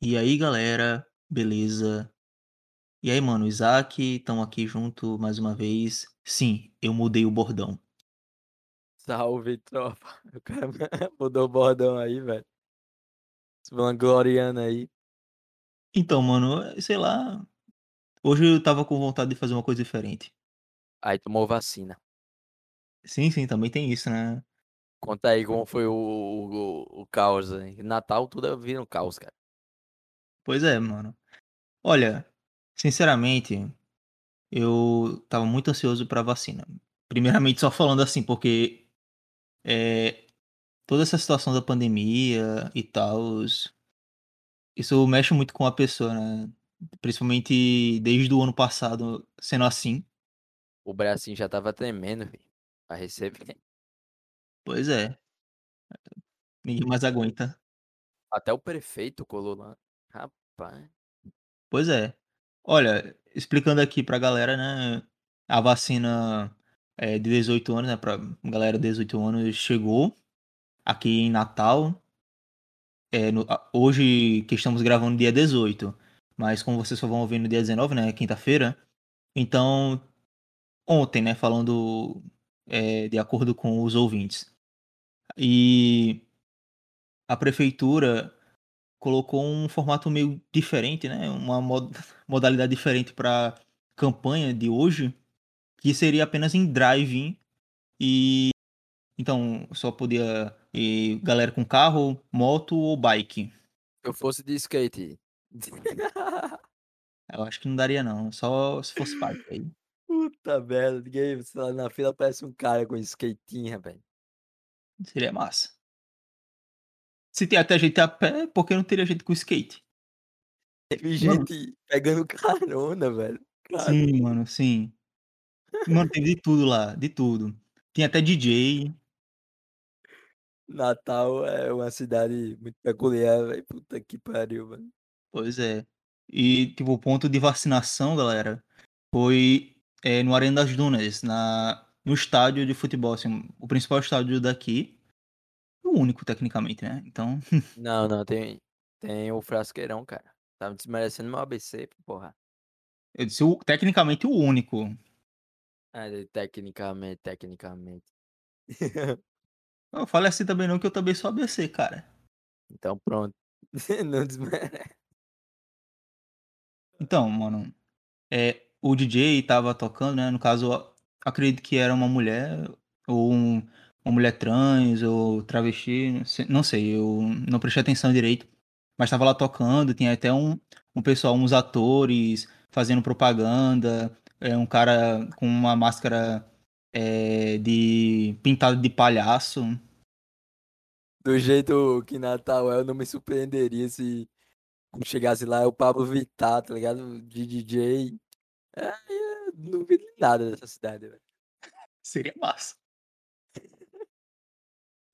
E aí, galera, beleza? E aí, mano, Isaac, estamos aqui junto mais uma vez. Sim, eu mudei o bordão. Salve, tropa. O cara mudou o bordão aí, velho. Se vangloriando aí. Então, mano, sei lá. Hoje eu tava com vontade de fazer uma coisa diferente. Aí tomou vacina. Sim, sim, também tem isso, né? Conta aí como foi o, o, o caos aí. Natal tudo vira um caos, cara. Pois é, mano. Olha, sinceramente, eu tava muito ansioso pra vacina. Primeiramente, só falando assim, porque é, toda essa situação da pandemia e tal, isso mexe muito com a pessoa, né? Principalmente desde o ano passado sendo assim. O bracinho já tava tremendo, velho. Pra receber. Pois é. Ninguém mais aguenta. Até o prefeito colou lá. Rapaz. Pois é. Olha, explicando aqui pra galera, né? A vacina é, de 18 anos, né? Pra galera de 18 anos chegou aqui em Natal. É, no, hoje que estamos gravando dia 18. Mas como vocês só vão ouvir no dia 19, né? Quinta-feira. Então, ontem, né? Falando é, de acordo com os ouvintes. E a prefeitura colocou um formato meio diferente, né? Uma mod modalidade diferente para campanha de hoje, que seria apenas em drive-in e então só podia ir galera com carro, moto ou bike. Se eu fosse de skate. Eu acho que não daria não, só se fosse bike aí. Puta merda, ninguém lá na fila parece um cara com skatinha, velho. Seria massa. Se tem até gente a pé, por que não teria gente com skate? Teve gente mano. pegando carona, velho. Caramba. Sim, mano, sim. Mano, teve de tudo lá, de tudo. Tinha até DJ. Natal é uma cidade muito peculiar, velho. Puta que pariu, mano. Pois é. E, tipo, o ponto de vacinação, galera, foi é, no Arena das Dunas, na, no estádio de futebol, assim, o principal estádio daqui. Único, tecnicamente, né? Então. Não, não, tem, tem o Frasqueirão, cara. Tava desmerecendo meu ABC, porra. Eu disse o, tecnicamente o único. Ah, tecnicamente, tecnicamente. não fale assim também não, que eu também sou ABC, cara. Então pronto. não desmerece. Então, mano, é, o DJ tava tocando, né? No caso, acredito que era uma mulher, ou um, uma mulher trans, ou travesti, não sei, não sei, eu não prestei atenção direito. Mas tava lá tocando, tinha até um, um pessoal, uns atores fazendo propaganda, é, um cara com uma máscara é, de pintado de palhaço. Do jeito que Natal é, eu não me surpreenderia se chegasse lá o Pablo Vittar, tá ligado? De DJ. É, não vi nada dessa cidade, velho. Seria massa.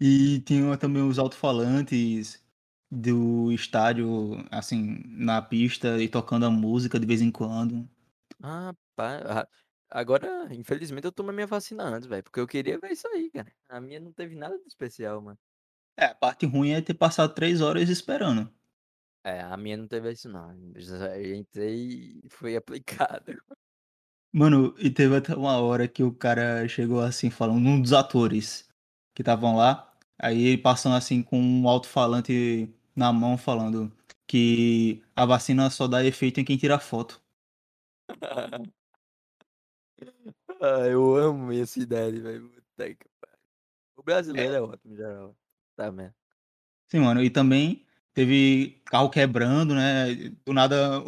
E tinha também os alto-falantes do estádio, assim, na pista e tocando a música de vez em quando. Ah, pá. Agora, infelizmente, eu tomei minha vacina antes, velho. Porque eu queria ver isso aí, cara. A minha não teve nada de especial, mano. É, a parte ruim é ter passado três horas esperando. É, a minha não teve isso, não. Eu entrei e foi aplicado. Mano, e teve até uma hora que o cara chegou assim, falando, um dos atores que estavam lá. Aí ele passando assim com um alto-falante na mão falando que a vacina só dá efeito em quem tira foto. ah, eu amo minha cidade, velho. O brasileiro é, é ótimo, geral. Tá mesmo. Sim, mano. E também teve carro quebrando, né? Do nada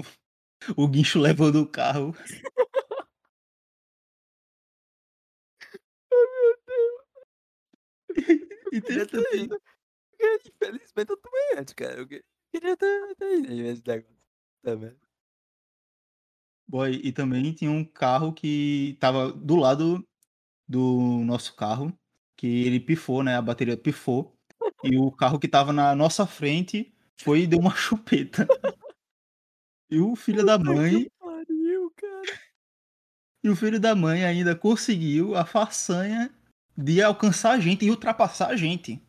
o guincho levou do carro. oh, meu Deus. E teve também. Infelizmente eu tomei antes, cara. Eu queria ter, ter ido nesse negócio também. Boy, e também tinha um carro que tava do lado do nosso carro, que ele pifou, né? A bateria pifou. e o carro que tava na nossa frente foi e deu uma chupeta. E o filho da mãe. Pariu, cara. E o filho da mãe ainda conseguiu a façanha de alcançar a gente e ultrapassar a gente.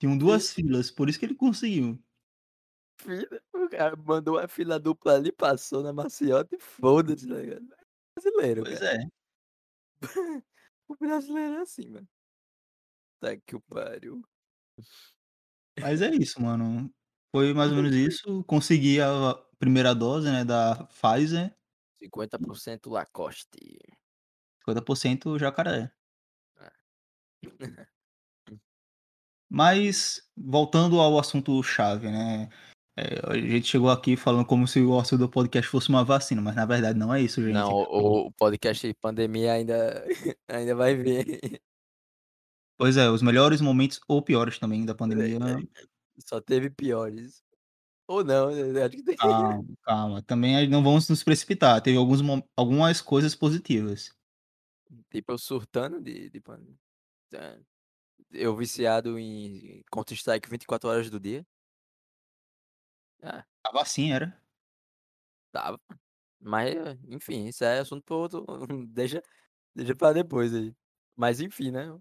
Tinham duas filas, por isso que ele conseguiu. fila, o cara mandou uma fila dupla ali, passou na maciota e foda-se, tá ligado? Brasileiro, Pois cara. é. O brasileiro é assim, mano. Tá que o pariu. Mas é isso, mano. Foi mais ou menos isso. Consegui a primeira dose, né, da Pfizer. 50% Lacoste. 50% jacaré. É. Mas, voltando ao assunto chave, né? É, a gente chegou aqui falando como se o assunto do podcast fosse uma vacina, mas na verdade não é isso, gente. Não, o, o podcast pandemia ainda, ainda vai vir. Pois é, os melhores momentos ou piores também da pandemia. Só teve piores. Ou não, né, acho que tem. Calma, calma. Também não vamos nos precipitar. Teve alguns, algumas coisas positivas. Tipo, eu surtando de, de pandemia. Tá. Eu viciado em Counter-Strike 24 horas do dia. Ah, A vacina era. tava. Mas, enfim, isso é assunto outro. Deixa, deixa pra depois aí. Mas, enfim, né? O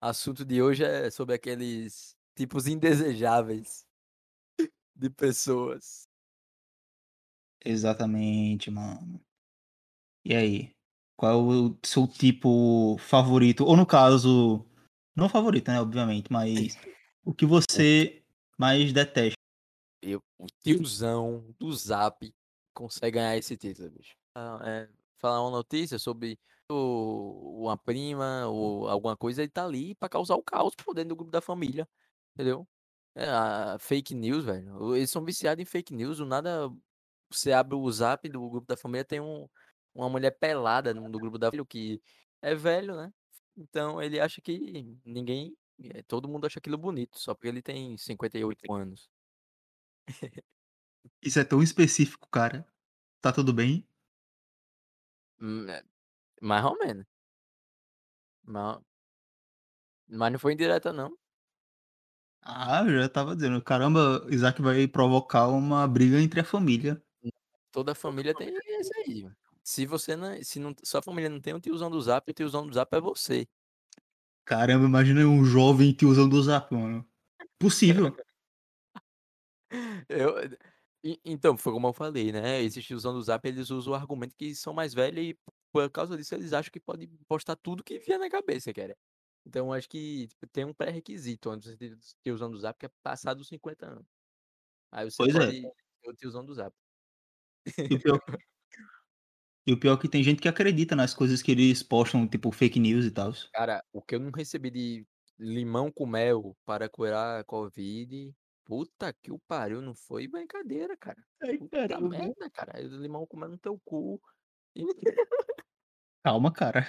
assunto de hoje é sobre aqueles tipos indesejáveis de pessoas. Exatamente, mano. E aí? Qual é o seu tipo favorito? Ou no caso, não favorito, né? Obviamente, mas o que você mais detesta? Eu, o tiozão do Zap consegue ganhar esse título, bicho. Ah, é, falar uma notícia sobre o- uma prima ou alguma coisa, ele tá ali pra causar o caos por dentro do grupo da família, entendeu? É, a fake news, velho. Eles são viciados em fake news, do nada você abre o Zap do grupo da família, tem um, uma mulher pelada no, no grupo da família, que é velho, né? Então ele acha que ninguém, eh, todo mundo acha aquilo bonito, só porque ele tem 58 anos. Isso é tão específico, cara. Tá tudo bem? Hum, é, mais ou menos. Mas, mas não foi indireta, não. Ah, eu já tava dizendo. Caramba, Isaac vai provocar uma briga entre a família. Toda família tem esse aí. Se você não. Se não, sua família não tem um tiozão do zap, o tiozão do zap é você. Caramba, imagina um jovem tiozão do Zap, mano. Possível. Eu, então, foi como eu falei, né? Esses tiozão do zap, eles usam o argumento que são mais velhos e por causa disso eles acham que pode postar tudo que vier na cabeça, cara. Então, acho que tipo, tem um pré-requisito antes de tiozão do zap, que é passar dos 50 anos. Aí você Pois é. pode ser o tiozão do zap. E o pior, e o pior é que tem gente que acredita nas coisas que eles postam, tipo fake news e tal. Cara, o que eu não recebi de limão com mel para curar a Covid, puta que o pariu, não foi brincadeira, cara. Ai, Puta merda, cara. Limão com mel no teu cu. E- Calma, cara.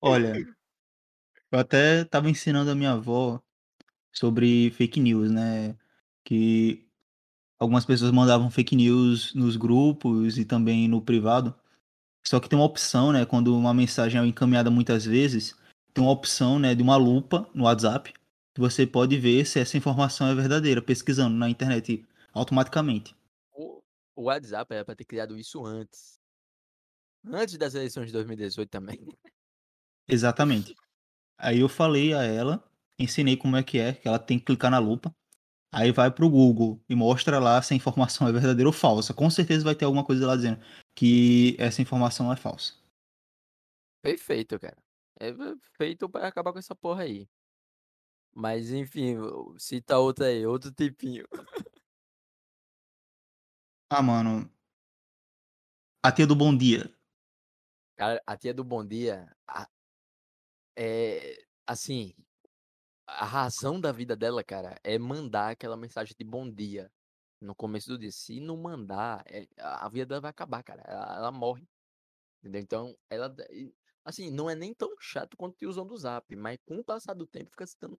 Olha, eu até tava ensinando a minha avó sobre fake news, né? Que algumas pessoas mandavam fake news nos grupos e também no privado. Só que tem uma opção, né? Quando uma mensagem é encaminhada muitas vezes, tem uma opção, né, de uma lupa no WhatsApp, que você pode ver se essa informação é verdadeira, pesquisando na internet automaticamente. O o WhatsApp era pra ter criado isso antes. Antes das eleições de 2018 também. Exatamente. Aí eu falei a ela, ensinei como é que é, que ela tem que clicar na lupa. Aí vai pro Google e mostra lá se a informação é verdadeira ou falsa. Com certeza vai ter alguma coisa lá dizendo que essa informação é falsa. Perfeito, cara. É feito pra acabar com essa porra aí. Mas enfim, cita outra aí, outro tipinho. Ah, mano. A tia do bom dia. Cara, a tia do Bom Dia, a- é assim, a razão da vida dela, cara, é mandar aquela mensagem de bom dia no começo do dia. Se não mandar, é- a vida dela vai acabar, cara. Ela, ela morre. Entendeu? Então, ela. Assim, não é nem tão chato quanto o tiozão do zap, mas com o passar do tempo fica se dando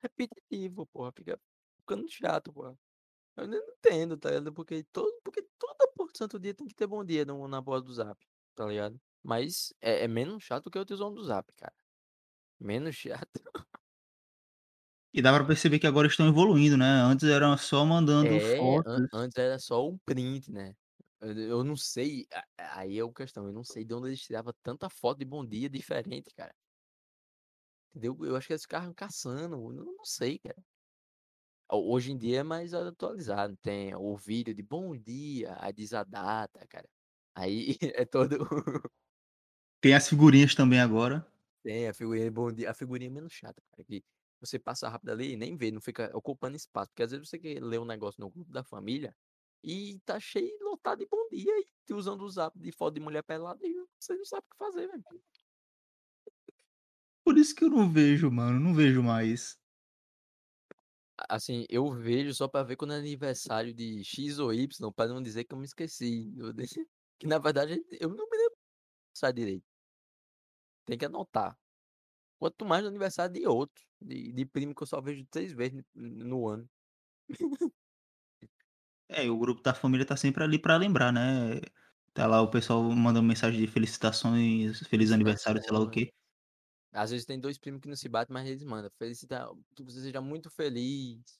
repetitivo, porra. Fica ficando chato, porra. Eu não entendo, tá ligado? Porque, todo, porque toda porra de santo dia tem que ter bom dia no, na voz do zap, tá ligado? Mas é, é menos chato que o tiozão do zap, cara. Menos chato. E dá pra perceber que agora estão evoluindo, né? Antes era só mandando É, an- fotos. antes era só um print, né? Eu, não sei, aí é a questão, eu não sei de onde eles tiravam tanta foto de bom dia diferente, cara. Entendeu? Eu acho que eles ficavam caçando, eu não, sei, cara. Ho hoje em dia é mais atualizado, tem o vídeo de bom dia, aí diz a data, cara. Aí é todo Tem as figurinhas também agora. Tem a figurinha bom dia a figurinha menos chata, cara, que você passa rápido ali e nem vê, não fica ocupando espaço, porque às vezes você quer ler um negócio no grupo da família, e tá cheio, lotado de bom dia, e tu usando o Zap de foto de mulher pelada e você não sabe o que fazer, velho. Por isso que eu não vejo, mano, não vejo mais. Assim, eu vejo só pra ver quando é aniversário de X ou Y, pra não dizer que eu me esqueci, que na verdade eu não me lembro direito. Tem que anotar. Quanto mais no aniversário de outro, de de primo que eu só vejo 3 vezes no ano. É, e o grupo da família tá sempre ali pra lembrar, né. Tá lá o pessoal mandando mensagem de felicitações, feliz aniversário, sei lá o quê. Às vezes tem 2 primos que não se batem, mas eles mandam: "Felicita que você seja muito feliz".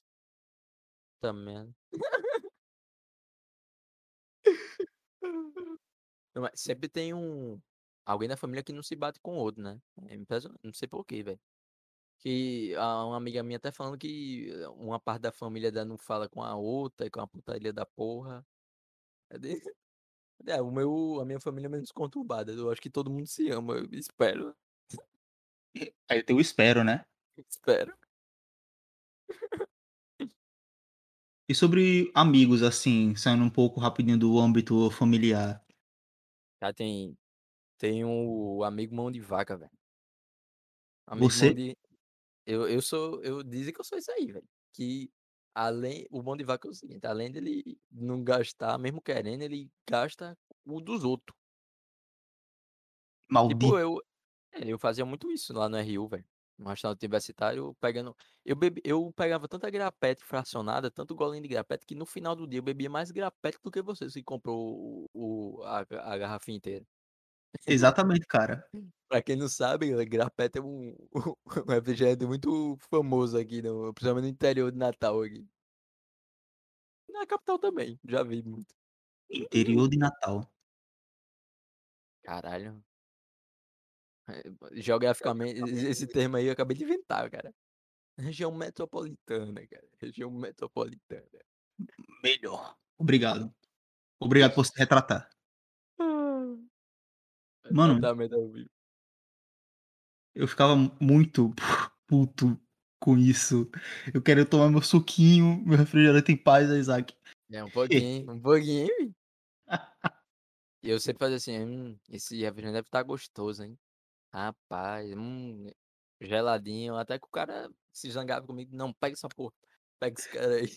Puta merda. Não, mas sempre tem um alguém da família que não se bate com o outro, né. É impressionante, não sei por quê, velho. Que a uma amiga minha até falando que uma parte da família dela não fala com a outra, que é uma putaria da porra. É é, o meu a minha família é menos conturbada, eu acho que todo mundo se ama, eu espero. E aí tem o espero, né. Espero. E sobre amigos, assim, saindo um pouco rapidinho do âmbito familiar. Ah, tem tem o amigo mão de vaca, velho. Amigo mão Você de eu eu sou eu dizem que eu sou isso aí, velho, que além o mão de vaca é o seguinte, além dele não gastar, mesmo querendo, ele gasta o dos outro. Tipo, Maldito. eu é, eu fazia muito isso lá no RU, velho, no restaurante universitário, pegando eu bebi eu pegava tanta grapete fracionada, tanto golinho de grapete, que no final do dia eu bebia mais grapete do que você, que comprou o o a a garrafinha inteira. Exatamente, cara. Pra quem não sabe, eh, grapete é um um refrigerante muito famoso aqui no principalmente no interior de Natal aqui. Na capital também, já vi muito. Interior de Natal. Caralho. Eh, geograficamente, esse termo aí eu acabei de inventar, cara. Região metropolitana, cara, região metropolitana. Melhor. Obrigado. Obrigado por se retratar. Mano eu ficava muito puto com isso. Eu quero tomar meu suquinho, meu refrigerante em paz, Isaac. É, um pouquinho, um pouquinho. E eu sempre fazia assim: "Hum, esse refrigerante deve estar gostoso, hein. Rapaz, hum, geladinho", até que o cara se zangava comigo: "Não, pega essa porra, pega esse cara aí".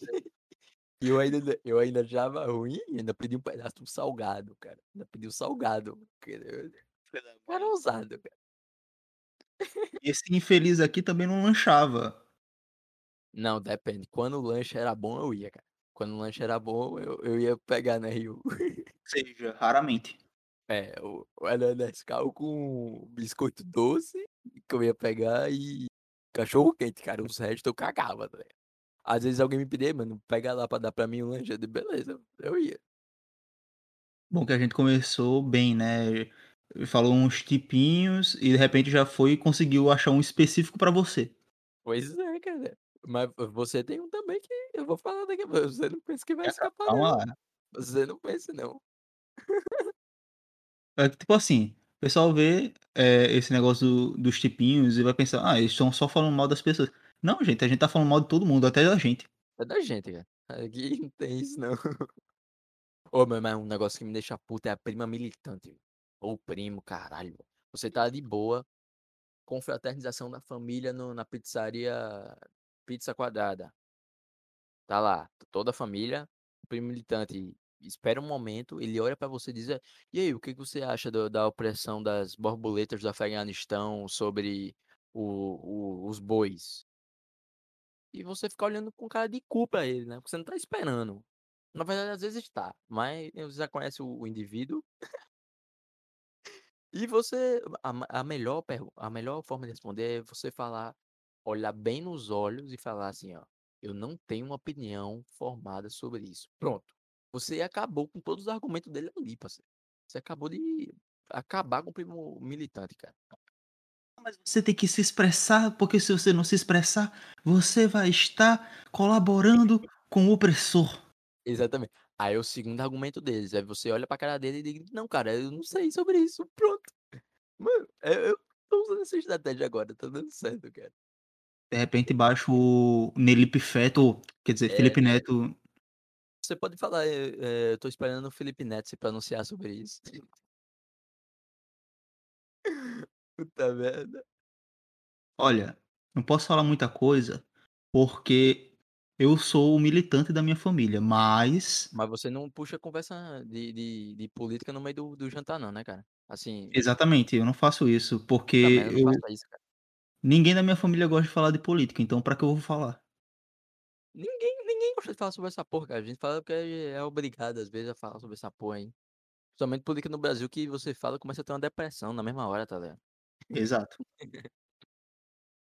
E eu ainda eu ainda achava ruim, ainda pedi um pedaço do salgado, cara, ainda pedi o salgado, cara ousado, cara. Esse infeliz aqui também não lanchava. Não, depende, quando o lanche era bom eu ia, cara. Quando o lanche era bom eu eu ia pegar no RU. Seja, raramente. É, o era Nescau com biscoito doce, que eu ia pegar, e cachorro quente, cara, os restos eu cagava, tá ligado. Às vezes alguém me pedia: "Ei mano, pega lá pra dar pra mim um lanche", eu "Beleza", eu ia. Bom que a gente começou bem, né, falou uns tipinhos e de repente já foi e conseguiu achar um específico pra você. Pois é, cara. Mas vo você tem um também que eu vou falar daqui a pouco, você não pensa que vai Ca escapar calma não. lá. Você não pense não. É tipo assim, o pessoal vê, eh, esse negócio do dos tipinhos e vai pensar: "Ah, eles estão só falando mal das pessoas". Não gente, a gente tá falando mal de todo mundo, até da gente. É da gente, cara. Aqui não tem isso não. Ô, meu, mas um negócio que me deixa puto é a prima militante. Ô primo, caralho. Você tá de boa, confraternização da família no na pizzaria Pizza Quadrada. Tá lá, toda a família, o primo militante espera um momento, ele olha pra você e diz: "É, e aí, o que que você acha do da opressão das borboletas do Afeganistão sobre o o os bois?". E você fica olhando com cara de cu pra ele, né, porque você não tá esperando. Na verdade, às vezes tá, mas você já conhece o o indivíduo. E você a a melhor a melhor forma de responder é você falar olhar bem nos olhos e falar assim, ó: "Eu não tenho uma opinião formada sobre isso". Pronto, você acabou com todos os argumentos dele ali, parceiro. Você acabou de acabar com o primo militante, cara. Mas você tem que se expressar, porque se você não se expressar, você vai estar colaborando com o opressor. Exatamente. Aí o segundo argumento deles, aí você olha pra cara dele e diz: "Não, cara, eu não sei sobre isso", pronto. Mano, eu eu tô usando essa estratégia agora, tá dando certo, cara. De repente baixa o Nelipe Feto, quer dizer, É. Felipe Neto Você pode falar, eh eh, eu tô esperando o Felipe Neto se pronunciar sobre isso. Puta merda. Olha, não posso falar muita coisa, porque eu sou o militante da minha família, mas Mas você não puxa conversa de de de política no meio do do jantar não, né, cara? Assim, exatamente, eu não faço isso, porque eu isso, cara. ninguém da minha família gosta de falar de política, então pra que eu vou falar? Ninguém ninguém gosta de falar sobre essa porra, cara. A gente fala porque é obrigado, às vezes, a falar sobre essa porra aí. Principalmente política no Brasil que você fala começa a ter uma depressão na mesma hora, tá ligado? Exato.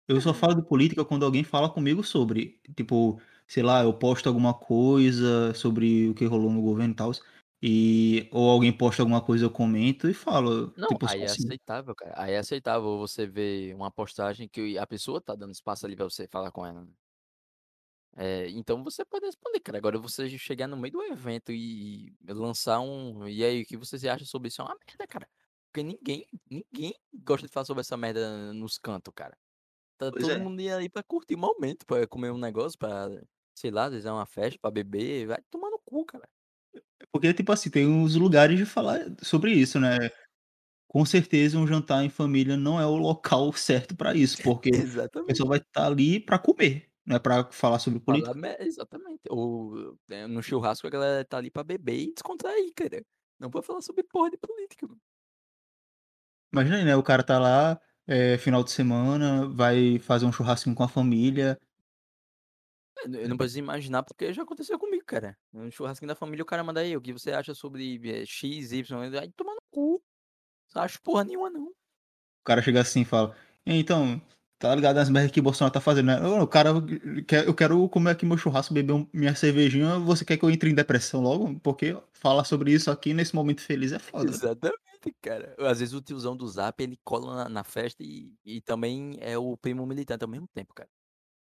Eu só falo de política quando alguém fala comigo sobre, tipo, sei lá, eu posto alguma coisa sobre o que rolou no governo e tals, e ou alguém posta alguma coisa, eu comento e falo, Não, tipo, aí é assim. aceitável, cara. Aí é aceitável você ver uma postagem que a pessoa tá dando espaço ali pra você falar com ela, né. Eh, então você pode responder, cara. Agora você chegar no meio do evento e lançar um "E aí, o que você acha sobre isso?" É uma merda, cara. Porque ninguém ninguém gosta de falar sobre essa merda nos cantos, cara. Tá Pois todo é. mundo ia ali pra curtir o momento, pra comer um negócio, pra, sei lá, vezes é uma festa, pra beber, vai tomar no cu, cara. Porque, tipo assim, tem uns lugares de falar sobre isso, né. Com certeza um jantar em família não é o local certo pra isso, porque a pessoa vai estar ali pra comer, não é pra falar sobre Falar política. me exatamente. Ou, eh, no churrasco a galera tá ali pra beber e descontrair, cara. Não pra falar sobre porra de política, mano. Imagina aí, né, o cara tá lá, eh, final de semana, vai fazer um churrasquinho com a família Eu não eu não preciso imaginar, porque já aconteceu comigo, cara. No churrasquinho da família, o cara manda aí: "O que você acha sobre, eh, X, Y?" Vai tomar no cu. Não acho porra nenhuma não. O cara chega assim e fala: "Então, tá ligado as merda que o Bolsonaro tá fazendo, né? O cara quer eu quero comer aqui meu churrasco, beber um minha cervejinha, você quer que eu entre em depressão logo? Porque falar sobre isso aqui nesse momento feliz é foda". Exatamente, cara. Às vezes o tiozão do Zap, ele cola na na festa e e também é o primo militante ao mesmo tempo, cara.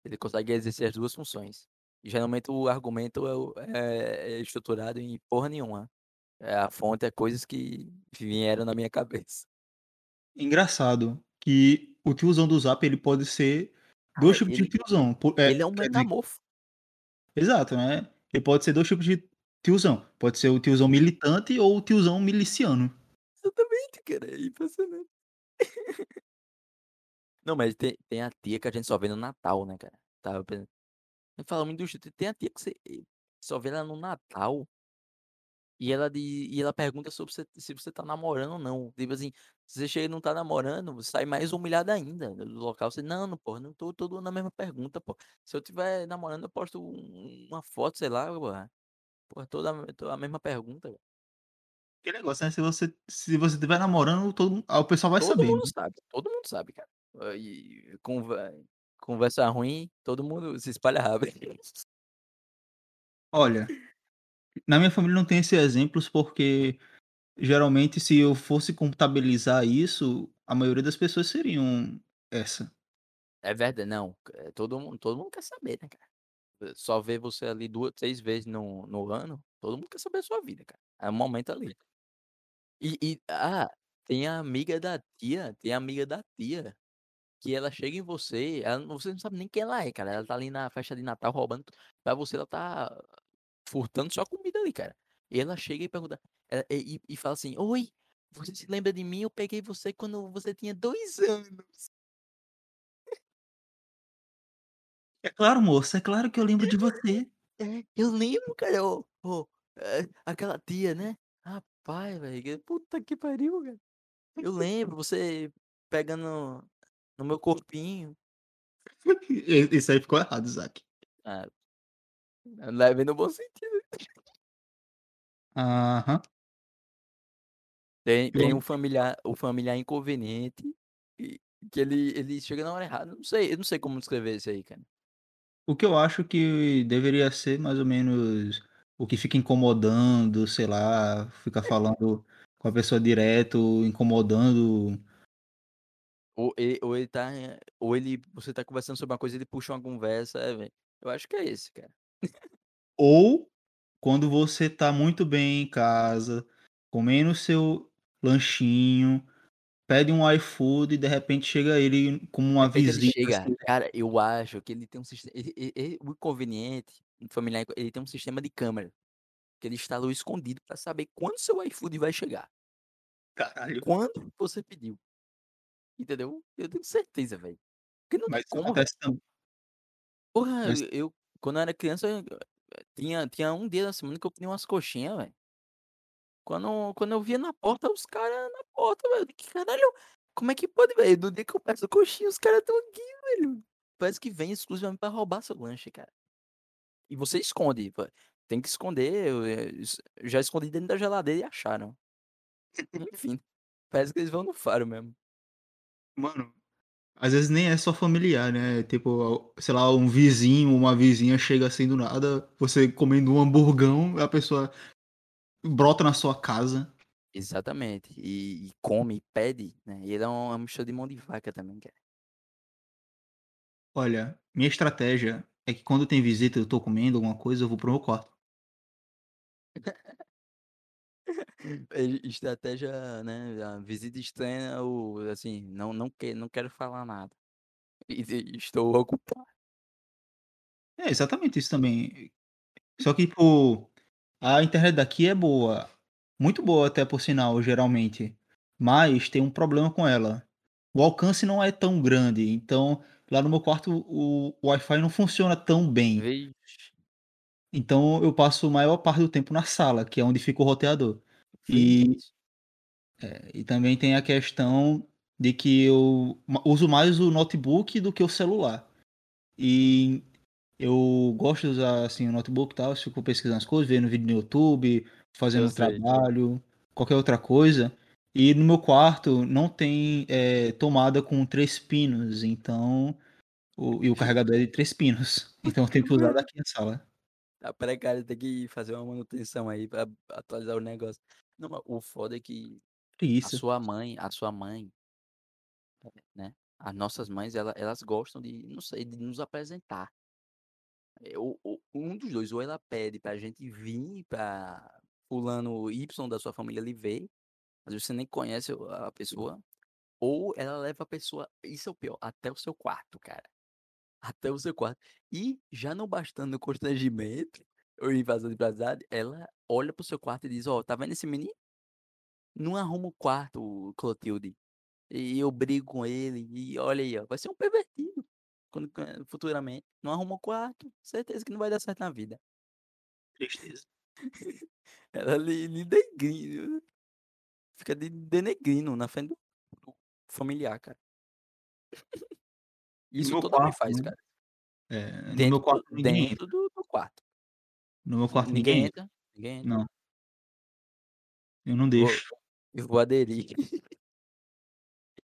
Ele consegue exercer as 2 funções. E geralmente o argumento é é é estruturado em porra nenhuma. É a fonte é coisas que vieram na minha cabeça. Engraçado que o tiozão do Zap, ele pode ser 2 Cara, tipos de ele tiozão, po ele é um dizer metamorfo. exato, né, ele pode ser 2 tipos de tiozão, pode ser o tiozão militante ou o tiozão miliciano. Exatamente, cara, é impressionante. Não, mas tem tem a tia que a gente só vê no Natal, né, cara. Estava pen falando em indústria, tem a tia que você só vê ela no Natal E ela de e ela pergunta sobre você se você tá namorando ou não. Tipo assim, se você chega e não tá namorando, você sai mais humilhada ainda do local. Você: "Não, não, pô, não tô tô doando a mesma pergunta, pô. Se eu tiver namorando, eu posto um uma foto, sei lá, porra. Porra, toda toda a mesma pergunta". Aquele negócio, né, se você se você estiver namorando, todo mundo ah, o pessoal vai Todo saber, mundo né. sabe, todo mundo sabe, cara. Hã, e conve conversa ruim, todo mundo se espalha rápido. Olha, na minha família não tem esses exemplos, porque geralmente se eu fosse contabilizar isso, a maioria das pessoas seriam essa. É verda não, eh, todo mundo todo mundo quer saber, né, cara. Eh, Só vê você ali 2, 6 vezes no no ano, todo mundo quer saber a sua vida, cara. É um momento ali. E e ah, tem a amiga da tia tem a amiga da tia, que ela chega em você, ela você não sabe nem quem ela é, cara, ela tá ali na festa de Natal roubando pra você ela tá furtando sua comida ali, cara. E ela chega e pergunta, eh, e e fala assim: "Oi, você se lembra de mim? Eu peguei você quando você tinha 2 anos". "É claro moça, é claro que eu lembro de você". É, eu lembro, cara, ô ô, eh, aquela tia, né. Rapaz, velho, puta que pariu, cara. Eu lembro, você pegando no meu corpinho. Isso aí ficou errado, Isaac. Ah, leve no bom sentido. Aham. Tem tem um familiar o familiar inconveniente, e que ele ele chega na hora errada, não sei eu não sei como descrever isso aí, cara. o que eu acho que deveria ser mais ou menos o que fica incomodando, sei lá, fica falando com a pessoa direto, incomodando Ou e ou ele tá ou ele você tá conversando sobre uma coisa, ele puxa uma conversa, é, velho. Eu acho que é esse, cara. Ou quando você tá muito bem em casa, comendo seu lanchinho, pede um iFood e de repente chega ele como uma ele visita, chega assim. cara, eu acho que ele tem um siste e e e o inconveniente familiar, ele tem um sistema de câmera, que ele instalou escondido pra saber quando seu iFood vai chegar. Caralho. Quando você pediu. Entendeu? Eu tenho certeza, velho. Porque não tem Mas isso como, tam Porra, Mas eu quando eu era criança, eh, tinha tinha um dia da semana que eu pedi umas coxinha, velho. Quando quando eu via na porta, os cara na porta, velho, que caralho, como é que pode, velho? No dia que eu peço coxinha, os cara estão aqui, velho. Parece que vem exclusivamente pra roubar seu lanche, cara. E você esconde, tem que esconder, eu, eh, es já escondi dentro da geladeira e acharam. Enfim, parece que eles vão no faro mesmo. Mano, às vezes nem é só familiar, né, tipo, sei lá, um vizinho, uma vizinha chega assim do nada, você comendo um hamburgão, a pessoa brota na sua casa. Exatamente. E e come, e pede, né, e ele é uma mistura de mão de vaca também, cara. Olha, minha estratégia é que quando tem visita, eu tô comendo alguma coisa, eu vou para o meu quarto. Estratégia, né, a visita estranha ou assim, não não que não quero falar nada. Estou ocupado. É exatamente isso também. Só que, tipo, a internet daqui é boa, muito boa até por sinal, geralmente, mas tem um problema com ela, o alcance não é tão grande, então lá no meu quarto o o Wi-Fi não funciona tão bem. Vixe. Então eu passo a maior parte do tempo na sala, que é onde fica o roteador. E é, e também tem a questão de que eu uso mais o notebook do que o celular. E eu gosto de usar, assim, o notebook e tal, fico pesquisando as coisas, vendo vídeo no YouTube, fazendo sei. trabalho, qualquer outra coisa. E no meu quarto não tem, eh, tomada com 3 pinos, então o e o carregador é de 3 pinos, então eu tenho que usar daqui na sala. Tá precário, tem que fazer uma manutenção aí pra atualizar o negócio. Não, mas o foda é que a Preguiça. sua mãe a sua mãe né, as nossas mães ela elas gostam de, não sei, de nos apresentar. Ou ou um dos 2, ou ela pede pra gente vir pra fulano Y da sua família lhe ver, às vezes você nem conhece a pessoa, ou ela leva a pessoa isso é o pior, até o seu quarto, cara. Até o seu quarto. E, já não bastando o constrangimento, ou invasão de privacidade, ela olha para o seu quarto e diz: "Ó, tá vendo esse menino? Não arruma o quarto, Clotilde. E eu brigo com ele, e olha aí, ó, vai ser um pervertido, quando quan futuramente. Não arruma o quarto, certeza que não vai dar certo na vida". Tristeza. Ela lhe lhe degri fica de denegrindo na frente do do familiar, cara. Isso mãe quarto, faz, né. cara. É, no meu Dentro do quarto ninguém dentro do do quarto. No meu quarto Ninguém ninguém entra. entra, ninguém entra. Não. Eu não Vou deixo. eu vou aderir.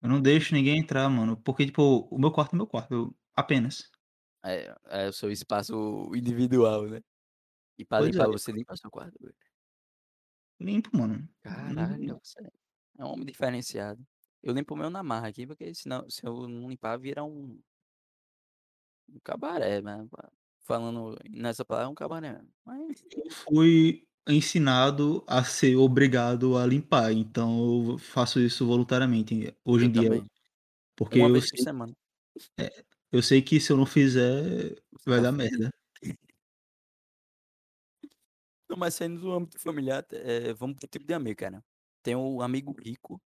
Eu não deixo ninguém entrar, mano, porque, tipo, o meu quarto é meu quarto, apenas. É é o seu espaço individual, né. E pra Pois limpar, é. você limpa seu quarto? Limpo, mano. Caralho, você é um homem diferenciado. Eu limpo o meu na marra aqui, porque senão se eu não limpar vira um um cabaré, né, falando nessa palavra, é um cabaré mas Eu fui ensinado a ser obrigado a limpar, então eu faço isso voluntariamente, hoje Eu em dia, também. porque Uma eu vez por sei semana. é, eu sei que se eu não fizer, vai dar merda. Não, mas saindo do âmbito familiar, eh, vamos para o tipo de amigo, cara. Tem o amigo rico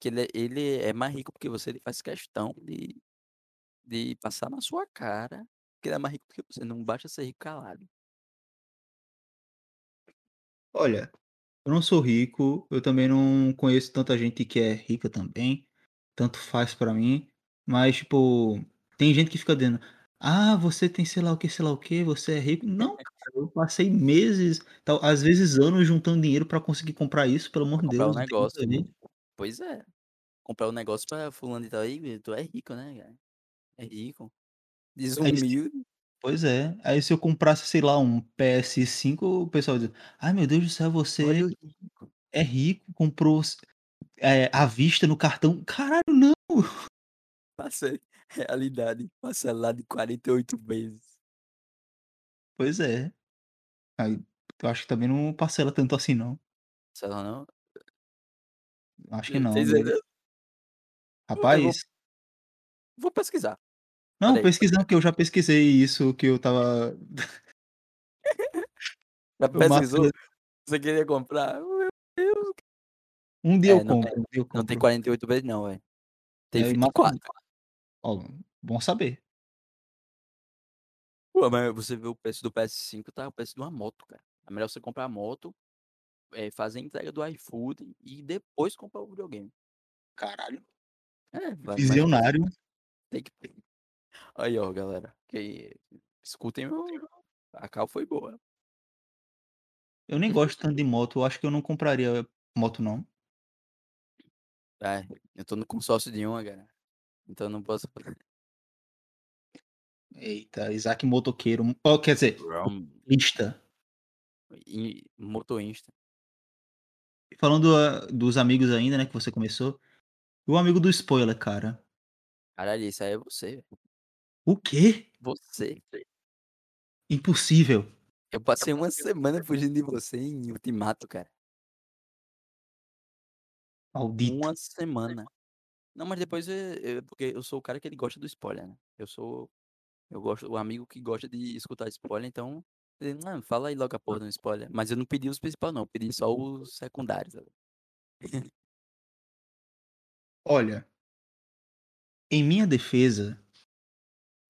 que ele é ele é mais rico que você, ele faz questão de de passar na sua cara que ele é mais rico que você, não basta ser rico calado. Olha, eu não sou rico, eu também não conheço tanta gente que é rica também, tanto faz pra mim, mas, tipo, tem gente que fica dizendo: "Ah, você tem sei lá o que, sei lá o quê, você é rico". Não, cara, eu passei meses, tal às vezes anos juntando dinheiro pra conseguir comprar isso, pelo amor de comprar Deus, tem nada negócio. ver. Pois é, comprar o negócio pra fulano de tal, "Ih, tu é rico, né, cara, é rico, Aí desumilde". pois é, aí se eu comprasse, sei lá, um PS5, o pessoal diz: "Ai meu Deus do céu, você o rico. é rico, comprou s" é, à vista no cartão. Caralho, não! Passei. Realidade. Parcelado em 48 vezes. Pois é. Aí, eu acho que também não parcela tanto assim, não. Parcela não? Acho que não? Hum, eu vou Rapaz vou pesquisar. Não, Espera aí. pesquisando, que eu já pesquisei isso, que eu estava Já pesquisou? Você queria comprar? Meu Deus. Um dia eu É, não tem compro, um dia eu não tem compro. 48 vezes não, velho. Tem É, 24. Ó, bom saber. Pô, mas você vê o preço do PS5 tá o preço de uma moto, cara. É melhor você comprar a moto, eh, fazer a entrega do iFood e depois comprar o videogame. Caralho. É, vai Visionário. Tem que Aí, ó, galera, que escutem o a cal foi boa. Eu nem gosto tanto de moto, eu acho que eu não compraria moto não. É, eu tô no consórcio de uma, cara. Então eu não posso Eita, Isaac motoqueiro, ó, quer dizer. E moto Insta. Falando, hã, dos amigos ainda, né, que você começou, o amigo do spoiler, cara. Caralho, isso aí é você, velho. O quê? Você. Impossível. Eu passei uma semana fugindo de você em Ultimato, cara. Maldito. Uma semana. Não, mas depois, porque eu sou o cara que ele gosta do spoiler, né. Eu sou eu gosto o amigo que gosta de escutar spoiler, então, ele: "Não, fala aí logo a porra do spoiler", mas eu não pedi os principal não, eu pedi só os secundários. Olha em minha defesa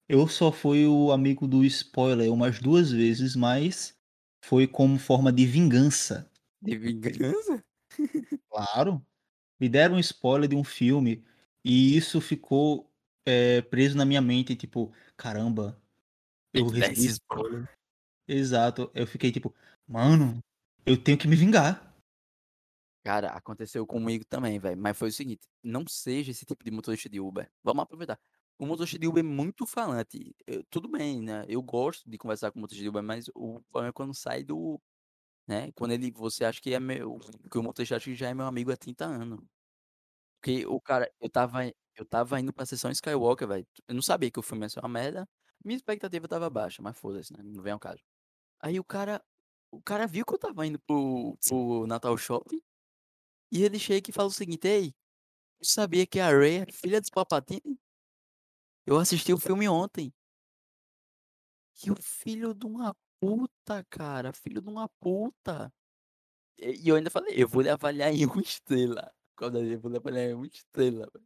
eu só fui o amigo do spoiler umas 2 vezes, mas foi como forma de vingança. De vingança? Claro. Me deram um spoiler de um filme, e isso ficou, eh, preso na minha mente, tipo: "Caramba, eu recebi spoiler". Exato, eu fiquei tipo: "Mano, eu tenho que me vingar". Cara, aconteceu comigo também, velho, mas foi o seguinte, não seja esse tipo de motorista de Uber. Vamos aproveitar. O motorista de Uber é muito falante, eu tudo bem, né, eu gosto de conversar com o motorista de Uber, mas o problema é quando sai do né, quando ele você acha que é meu que o motorista acha que já é meu amigo há 30 anos. Porque o cara eu estava eu estava indo pra sessão Skywalker, velho, eu não sabia que o filme ia ser uma merda, minha expectativa estava baixa, mas foda-se, né, não vem ao caso. Aí o cara o cara viu que eu estava indo para o para o Natal Shopping, e ele chega e fala o seguinte: "Ei, você sabia que a Rey é filha dos Palpatine?" "Eu assisti o filme ontem." Que o filho de uma puta, cara, filho de uma puta. E eu ainda falei: "Eu vou lhe avaliar em 1 estrela." Eu vou lhe avaliar em 1 estrela, puta,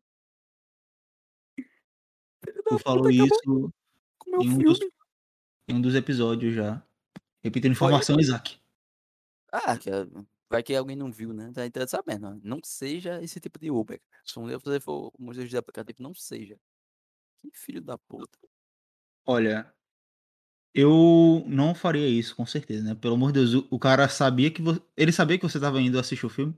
acabou isso em um dos em um dos episódios já. Repetindo Foi? informação, Isaac. Ah, vai que alguém não viu, né, tá sabendo, ó, não seja esse tipo de Uber. Se um dia você for motorista de aplicativo, não seja. Que filho da puta. Olha eu não faria isso, com certeza, né, pelo amor de Deus, o cara sabia que vo ele sabia que você estava indo assistir o filme?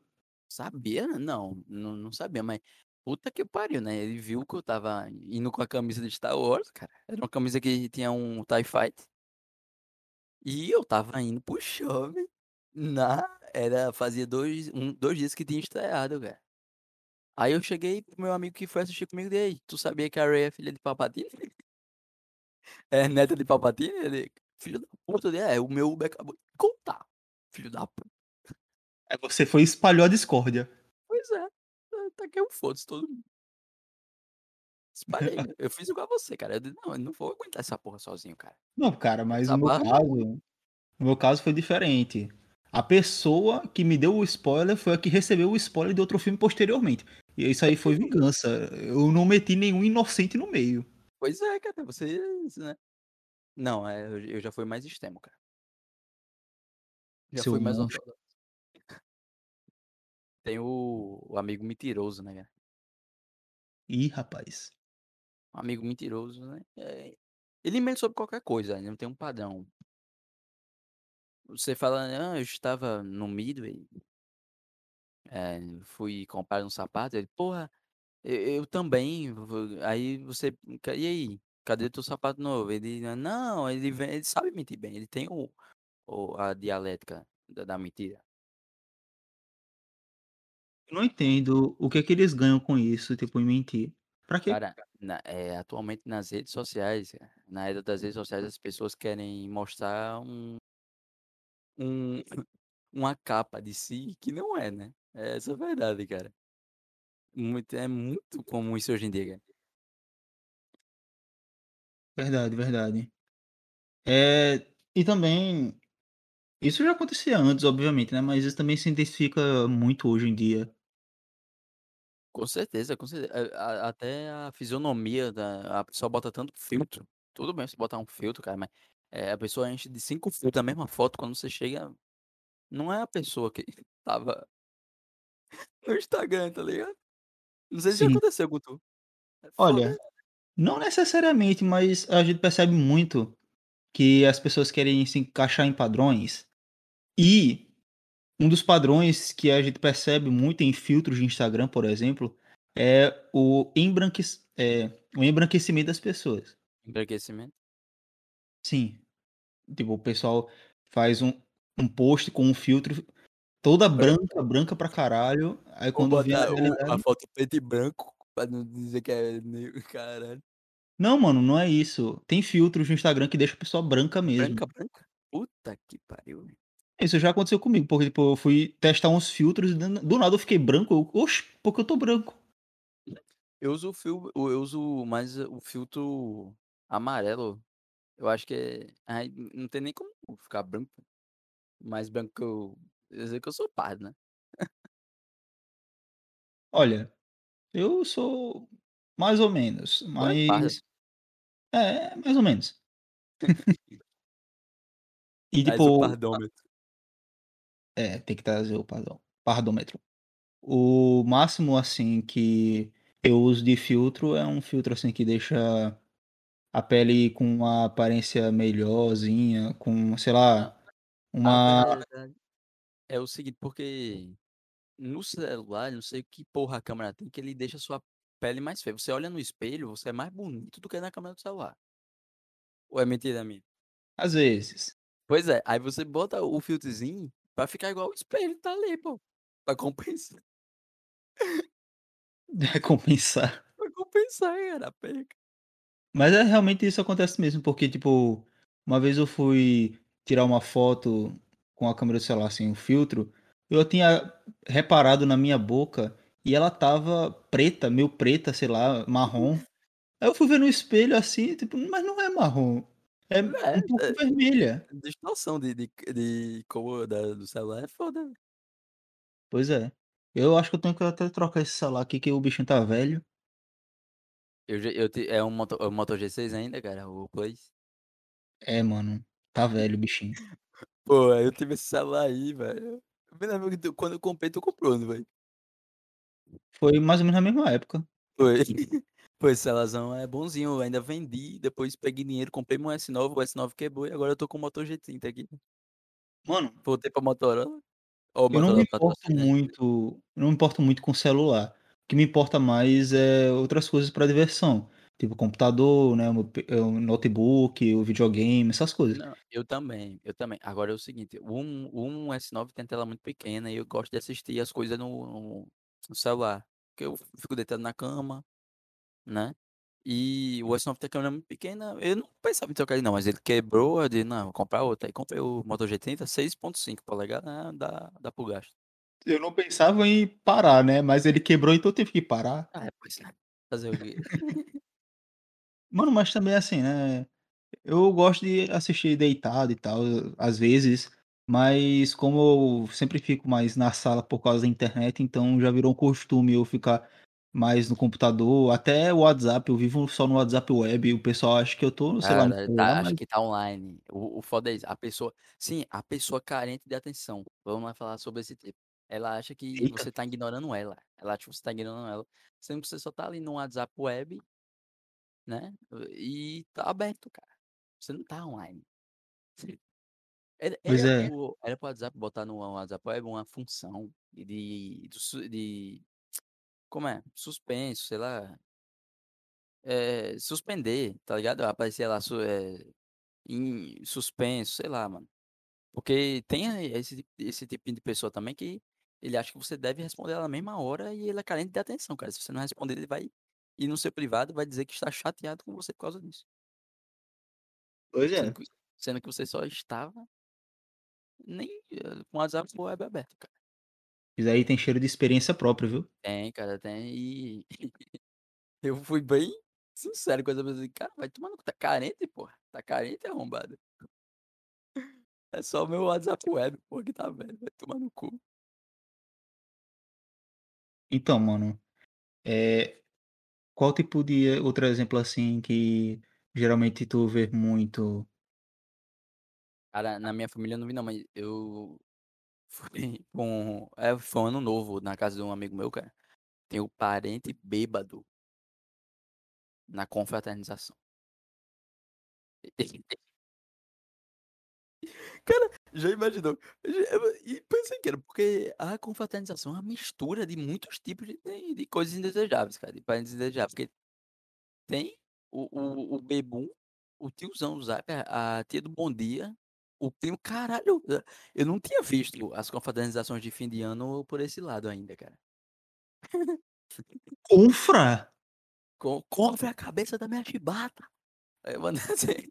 Sabia? Não, não não sabia, mas puta que pariu, né, ele viu que eu estava indo com a camisa de Star Wars, cara, era uma camisa que tinha um TIE Fighter. E eu estava indo para o shopping na era fazia 2 um 2 dias que tinha estreado, cara. Aí eu cheguei para o meu amigo que foi assistir comigo: "E aí, tu sabia que a Rey é filha de Palpatine?" "É neta de Palpatine?" Ele: "Filho da puta." Eu falei: "É, o meu Uber acabou de contar, filho da puta." Aí você foi e espalhou a discórdia. Pois é, eu taquei o foda-se em todo mundo. Espalhei, eu fiz igual a você, cara, eu disse: "Não, eu não vou aguentar essa porra sozinho, cara." Não, cara, mas Essa o meu caso o meu caso foi diferente. A pessoa que me deu o spoiler foi a que recebeu o spoiler de outro filme posteriormente. E isso aí foi vingança, eu não meti nenhum inocente no meio. Pois é, cara, você né. Não, eh, eu já fui mais extremo, cara. Já Seu fui mais monstro. ortodoxo. Tem o o amigo mentiroso, né, cara. Ih, rapaz. Um amigo mentiroso, né, eh, ele mente sobre qualquer coisa, ele não tem um padrão. Você fala: "Ah, eu estava no Midway" "eh, fui comprar um sapato", ele: "Porra, e eu também vo" aí você: "E aí, cadê teu sapato novo?" Ele: "Não", ele vem ele sabe mentir bem, ele tem o o a dialética da da mentira. Eu não entendo o que é que eles ganham com isso, tipo, em mentir. Pra quê? Cara, na eh, atualmente nas redes sociais, na era das redes sociais, as pessoas querem mostrar um um uma capa de si que não é, né. Essa é a verdade, cara. Muito é muito comum isso hoje em dia, cara. Verdade, verdade. Eh, e também isso já acontecia antes, obviamente, né, mas isso também se intensifica muito hoje em dia. Com certeza, com certeza. A até a fisionomia da a pessoa bota tanto filtro. Tudo bem você botar um filtro, cara, mas, eh, a pessoa enche de 5 filtros a mesma foto, quando você chega, não é a pessoa que estava no Instagram, tá ligado? Não sei se já aconteceu com tu. É foda, Olha, não necessariamente, mas a gente percebe muito que as pessoas querem se encaixar em padrões, e um dos padrões que a gente percebe muito em filtros de Instagram, por exemplo, é o embranquec eh, o embranquecimento das pessoas. Embranquecimento? Sim. Tipo, o pessoal faz um um post com um filtro toda É. branca, branca pra caralho, aí quando a botar a realidade foto preto e branco, pra não dizer que é negro, caralho. Não, mano, não é isso. Tem filtros no Instagram que deixa a pessoa branca mesmo. Branca, branca? Puta que pariu. Isso já aconteceu comigo, porque, tipo, eu fui testar uns filtros e do na do nada eu fiquei branco, eu: "Oxe, por que eu tô branco?". Eu uso o fil eu uso mais o filtro amarelo. Eu acho que é ai, não tem nem como ficar branco. Mais branco que eu dizer que eu sou pardo, né. Olha, eu sou mais ou menos, é mas é, mais ou menos. E o tipo a pardômetro. É, tem que trazer o pardão pardômetro. O máximo, assim, que eu uso de filtro é um filtro, assim, que deixa a pele com uma aparência melhorzinha, com, sei lá, a uma verdade é o seguinte, porque no celular, não sei que porra a câmera tem, que ele deixa a sua pele mais feia. Você olha no espelho, você é mais bonito do que na câmera do celular. Ou é mentira minha? Às vezes. Pois é, aí você bota o filtrozinho pra ficar igual o espelho tá ali, pô, pra compensar. Recompensar. Pra compensar, era perca. Mas é, realmente isso acontece mesmo, porque, tipo, uma vez eu fui tirar uma foto com a câmera do celular sem o filtro, eu tinha reparado na minha boca e ela estava preta, meio preta, sei lá, marrom. Aí eu fui ver no espelho, assim, tipo, mas não é marrom, é É, um pouco é vermelha. distorção de de de cor da do celular é foda. Pois é. Eu acho que eu tenho que até trocar esse celular aqui que o bichinho tá velho. Eu eu é um Moto é um Moto G6 ainda, cara, o Plus? É, mano, tá velho o bichinho. Pô, eu tive esse celular aí, velho. Eu me lembro que tu quando eu comprei, tu comprou, não foi? Foi mais ou menos na mesma época. Foi. Pô, esse celularzão é bonzinho, eu ainda vendi, depois peguei dinheiro, comprei um S9, o S9 quebrou e agora eu tô com o Moto G30 aqui. Mano Voltei pra Motorola. Ó o eu não me Motorola importo muito eu não me importo muito com celular. O que me importa mais é outras coisas pra diversão, tipo computador, né, o notebook, o videogame, essas coisas. Não, eu também, eu também. Agora é o seguinte, um um S9 tem tela muito pequena e eu gosto de assistir as coisas no no no celular, porque eu fico deitado na cama, né, e o S9 tem câmera muito pequena, eu não pensava em trocar ele não, mas ele quebrou, eu disse: "Não, vou comprar outro", aí comprei o Moto G30 6.5 polegada, ah, dá dá para o gasto. Eu não pensava em parar, né, mas ele quebrou, então eu tive que parar. Ah, pois é, fazer o quê? Mano, mas também assim, né, eu gosto de assistir deitado e tal, às vezes, mas como eu sempre fico mais na sala por causa da internet, então já virou um costume eu ficar mais no computador, até o WhatsApp, eu vivo só no WhatsApp web e o pessoal acha que eu tô, sei lá, no Cara, celular, tá acho mas que tá online. O o foda é isso, a pessoa sim, a pessoa carente de atenção, vamos lá falar sobre esse tipo. Ela acha que Eita. você tá ignorando ela, ela acha que você tá ignorando ela, sendo que você só tá ali no WhatsApp web né, e tá aberto, cara. Você não tá online. Era Pois era é. pro era pro WhatsApp botar no WhatsApp web uma função de de de como é? Suspenso, sei lá eh, suspender, tá ligado? Aparecia lá su eh, em suspenso, sei lá, mano. Porque tem esse esse tipinho de pessoa também que ele acha que você deve responder ela na mesma hora e ele é carente de atenção, cara. Se você não responder, ele vai ir no seu privado e vai dizer que está chateado com você por causa disso. Pois Sendo é. que sendo que você só estava nem, eh, com o WhatsApp web aberto, cara. Isso aí tem cheiro de experiência própria, viu. Tem, cara, tem e eu fui bem sincero com essa pessoa, assim: "Cara, vai tomar no cu, tá carente, porra, tá carente, arrombado". É só o meu WhatsApp web, pô, que tá velho, vai tomar no cu. Então, mano, eh, qual tipo de outro exemplo, assim, que geralmente tu vê muito? Cara, na minha família eu não vi não, mas eu fui com é, foi um ano novo na casa de um amigo meu, cara. Tem o parente bêbado na confraternização. Cara, já imaginou? E pensei que era porque a confraternização é uma mistura de muitos tipos de de coisas indesejáveis, cara, de parentes indesejáveis, porque tem o o o bebum, o tiozão do Zap, a a tia do bom dia, o primo caralho, eu não tinha visto as confraternizações de fim de ano por esse lado ainda, cara. Confra? "Co compre a cabeça da minha chibata". Eu mandei assim.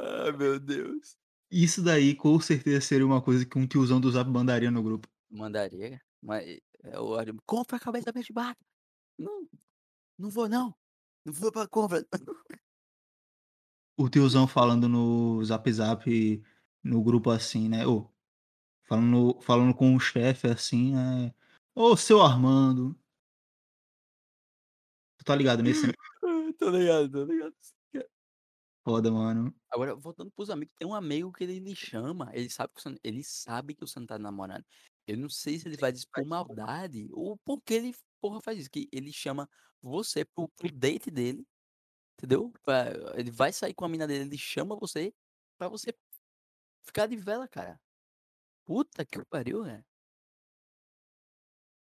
Ai, meu Deus. Isso daí com certeza seria uma coisa que um tiozão do Zap mandaria no grupo. Mandaria, mas é o ânimo: "Compra a cabeça da minha chibata". "Não, não vou não, não vou pra compra". O tiozão falando no Zap Zap, no grupo assim, né, ô, falando falando com o chefe assim, eh: "Ô, seu Armando" Tu tá ligado nesse, né? Tô ligado, tô ligado. Foda, mano. Agora voltando para os amigos, tem um amigo que ele lhe chama, ele sabe que você ele sabe que você não tá namorando. Eu não sei se ele faz isso por maldade ou porque ele, porra, faz isso, que ele chama você para o para o date dele, entendeu? Pra ele vai sair com a mina dele, ele chama você pra você ficar de vela, cara. Puta que o pariu, velho.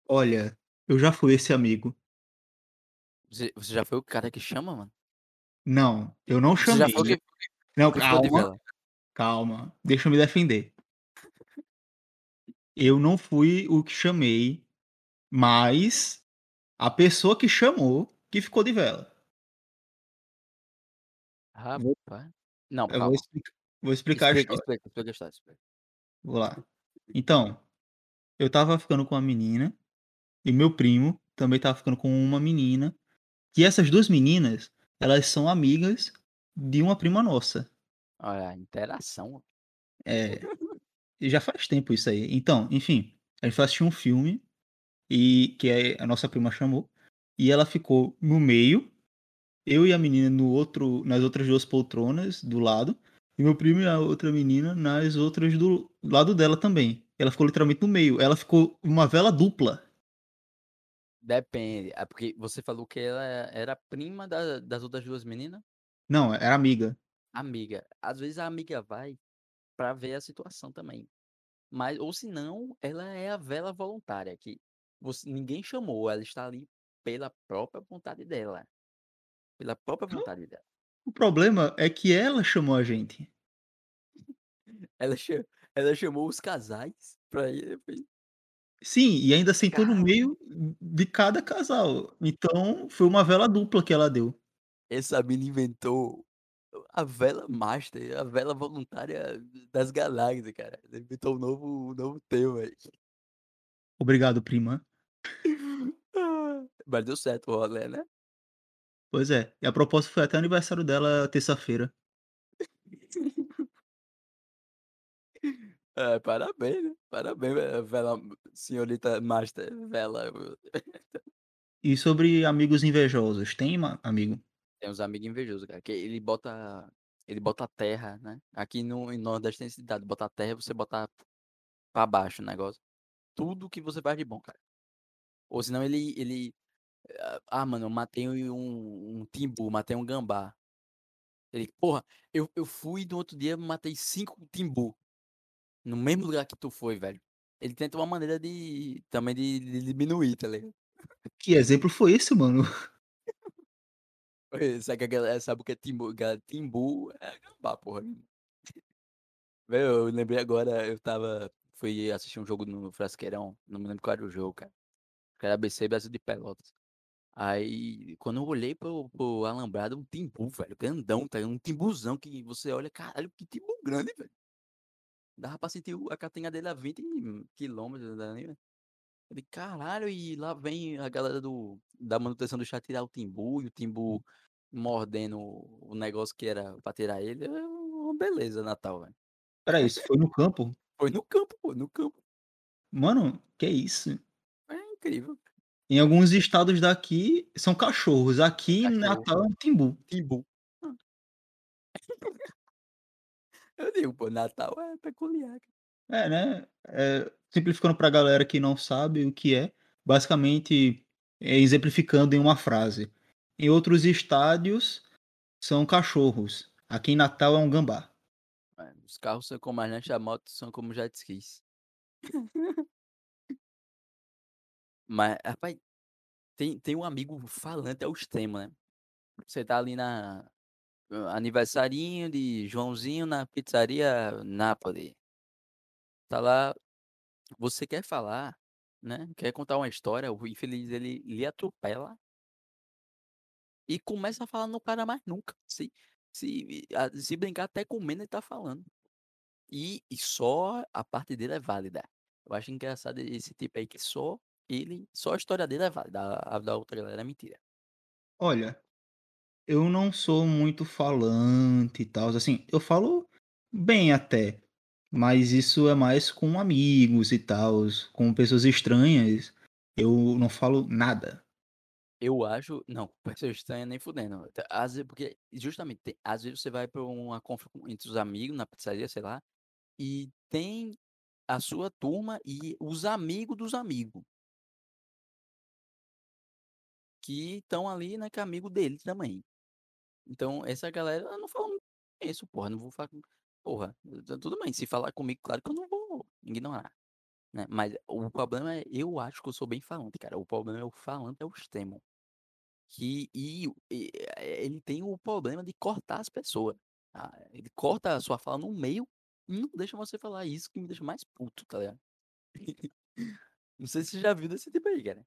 Olha, eu já fui esse amigo. Você você já foi o cara que chama, mano? Não, eu não Você já chamei. que Não, calma, calma, deixa eu me defender. Eu não fui o que chamei, mas a pessoa que chamou, que ficou de vela. Rapaz. Não, eu vou calma. explicar vou explicar a Explica, história. explica, explica a história, explica. Vou lá. Então, eu estava ficando com uma menina, e meu primo também estava ficando com uma menina, e essas 2 meninas, elas são amigas de uma prima nossa. Olha, interação. É, já faz tempo isso aí. Então, enfim, a gente foi assistir um filme, e que a a nossa prima chamou, e ela ficou no meio, eu e a menina no outro nas outras 2 poltronas do lado, e meu primo e a outra menina nas outras do lado dela também. Ela ficou literalmente no meio, ela ficou uma vela dupla. Depende, é porque você falou que ela era prima da das outras 2 menina? Não, era amiga. Amiga. Às vezes a amiga vai pra ver a situação também. Mas ou se não, ela é a vela voluntária que você ninguém chamou, ela está ali pela própria vontade dela. Pela própria vontade dela. o problema é que ela chamou a gente. Ela ela chamou os casais pra ir Sim, e ainda sentou no Cara meio de cada casal, então foi uma vela dupla que ela deu. Essa mina inventou a vela master, a vela voluntária das galáxias, cara. Ela inventou um novo um novo tema aí. Obrigado, prima. Mas deu certo o rolê, né? Pois é, e a propósito foi até aniversário dela terça-feira. É, parabéns, né, parabéns, ve vela senhorita master vela. E sobre amigos invejosos, tem amigo? Tem uns amigo invejoso, cara, que ele bota ele bota terra, né, aqui no em nordeste tem esse ditado, botar terra você botar pra baixo o negócio. Tudo que você faz de bom, cara. Ou senão ele ele, ah, mano, eu matei um um timbu, matei um gambá. Ele: "Porra, eu eu fui no outro dia matei 5 timbu, no mesmo lugar que tu foi, velho". Ele tenta uma maneira de também de de diminuir, tá ligado? Que exemplo foi esse, mano? Sabe que a galera sabe o que é timbu timbu é gambá, porra. Velho, eu lembrei agora, eu estava fui assistir um jogo no Frasqueirão, não me lembro qual era o jogo, cara. Que era ABC Brasil de Pelotas. Aí, quando eu olhei pro, pro alambrado, um timbu, velho, grandão, tá? ligado? Um timbuzão que você olha, caralho, que timbu grande, velho. Dava pra sentir a catinha dele a 20 quilômetros. Eu digo, caralho, e lá vem a galera do, da manutenção do chá tirar o timbu, e o timbu mordendo o negócio que era pra tirar ele. É uma beleza, Natal, velho. Peraí, isso foi no campo? Foi no campo, pô, no campo. Mano, que isso? É incrível. Em alguns estados daqui são cachorros. Aqui em Cachorro. Natal é um timbu. Timbu. Eu digo, pô, Natal é peculiar. É, né? É, simplificando pra galera que não sabe o que é, basicamente é exemplificando em uma frase. Em outros estádios são cachorros. Aqui em Natal é um gambá. Os carros são como as lanchas, a moto são como jet skis. Mas, rapaz, tem, tem um amigo falante ao extremo, né? Você tá ali na aniversarinho de Joãozinho na pizzaria Napoli. Tá lá, você quer falar, né? Quer contar uma história, o infeliz ele lhe atropela e começa a falar não para mais nunca. Se, se, a- se brincar até comendo ele tá falando. E, e só a parte dele é válida. Eu acho engraçado esse tipo aí que só ele, só a história dele é válida. A, a da outra galera é mentira. Olha, eu não sou muito falante e tal. Assim, eu falo bem até. Mas isso é mais com amigos e tal. Com pessoas estranhas. Eu não falo nada. Eu acho. Não, pessoa estranha nem fudendo. Às vezes, porque, justamente, às vezes você vai pra uma com- entre os amigos, na pizzaria, sei lá, e tem a sua turma e os amigos dos amigos. Que estão ali, né, que é amigo dele também. Então, essa galera, eu não falo isso, porra. Não vou falar. Porra, tu- tudo bem. Se falar comigo, claro que eu não vou ignorar. Né? Mas o problema é, eu acho que eu sou bem falante, cara. O problema é o falante é o extremo. Que e, e, eh, ele tem o problema de cortar as pessoas. tá? Ele corta a sua fala no meio e não deixa você falar isso que me deixa mais puto, tá ligado? Não sei se você já viu desse tipo aí, cara.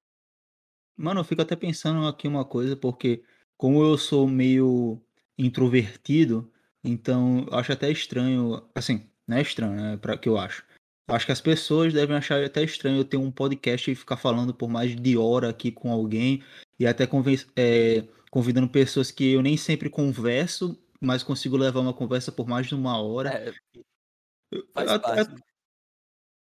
Mano, eu fico até pensando aqui uma coisa, porque como eu sou meio introvertido, então eu acho até estranho, assim, não é estranho, né, para que eu acho. Acho que as pessoas devem achar até estranho eu ter um podcast e ficar falando por mais de hora aqui com alguém e até é, convidando pessoas que eu nem sempre converso, mas consigo levar uma conversa por mais de uma hora. É, faz eu- parte. né?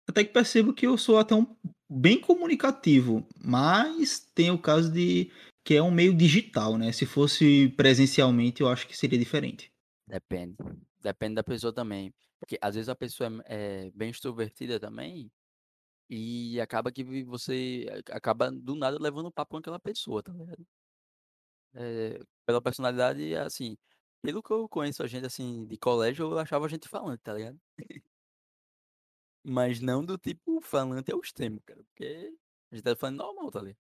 até que percebo que eu sou até um bem comunicativo, mas tem o caso de que é um meio digital, né? Se fosse presencialmente, eu acho que seria diferente. Depende. Depende da pessoa também. Porque às vezes a pessoa é, é bem extrovertida também e acaba que você acaba do nada levando papo com aquela pessoa, tá ligado? É, pela personalidade, assim, pelo que eu conheço a gente, assim, de colégio, eu achava a gente falante, tá ligado? Mas não do tipo falante ao extremo, cara. Porque a gente tá falando normal, tá ligado?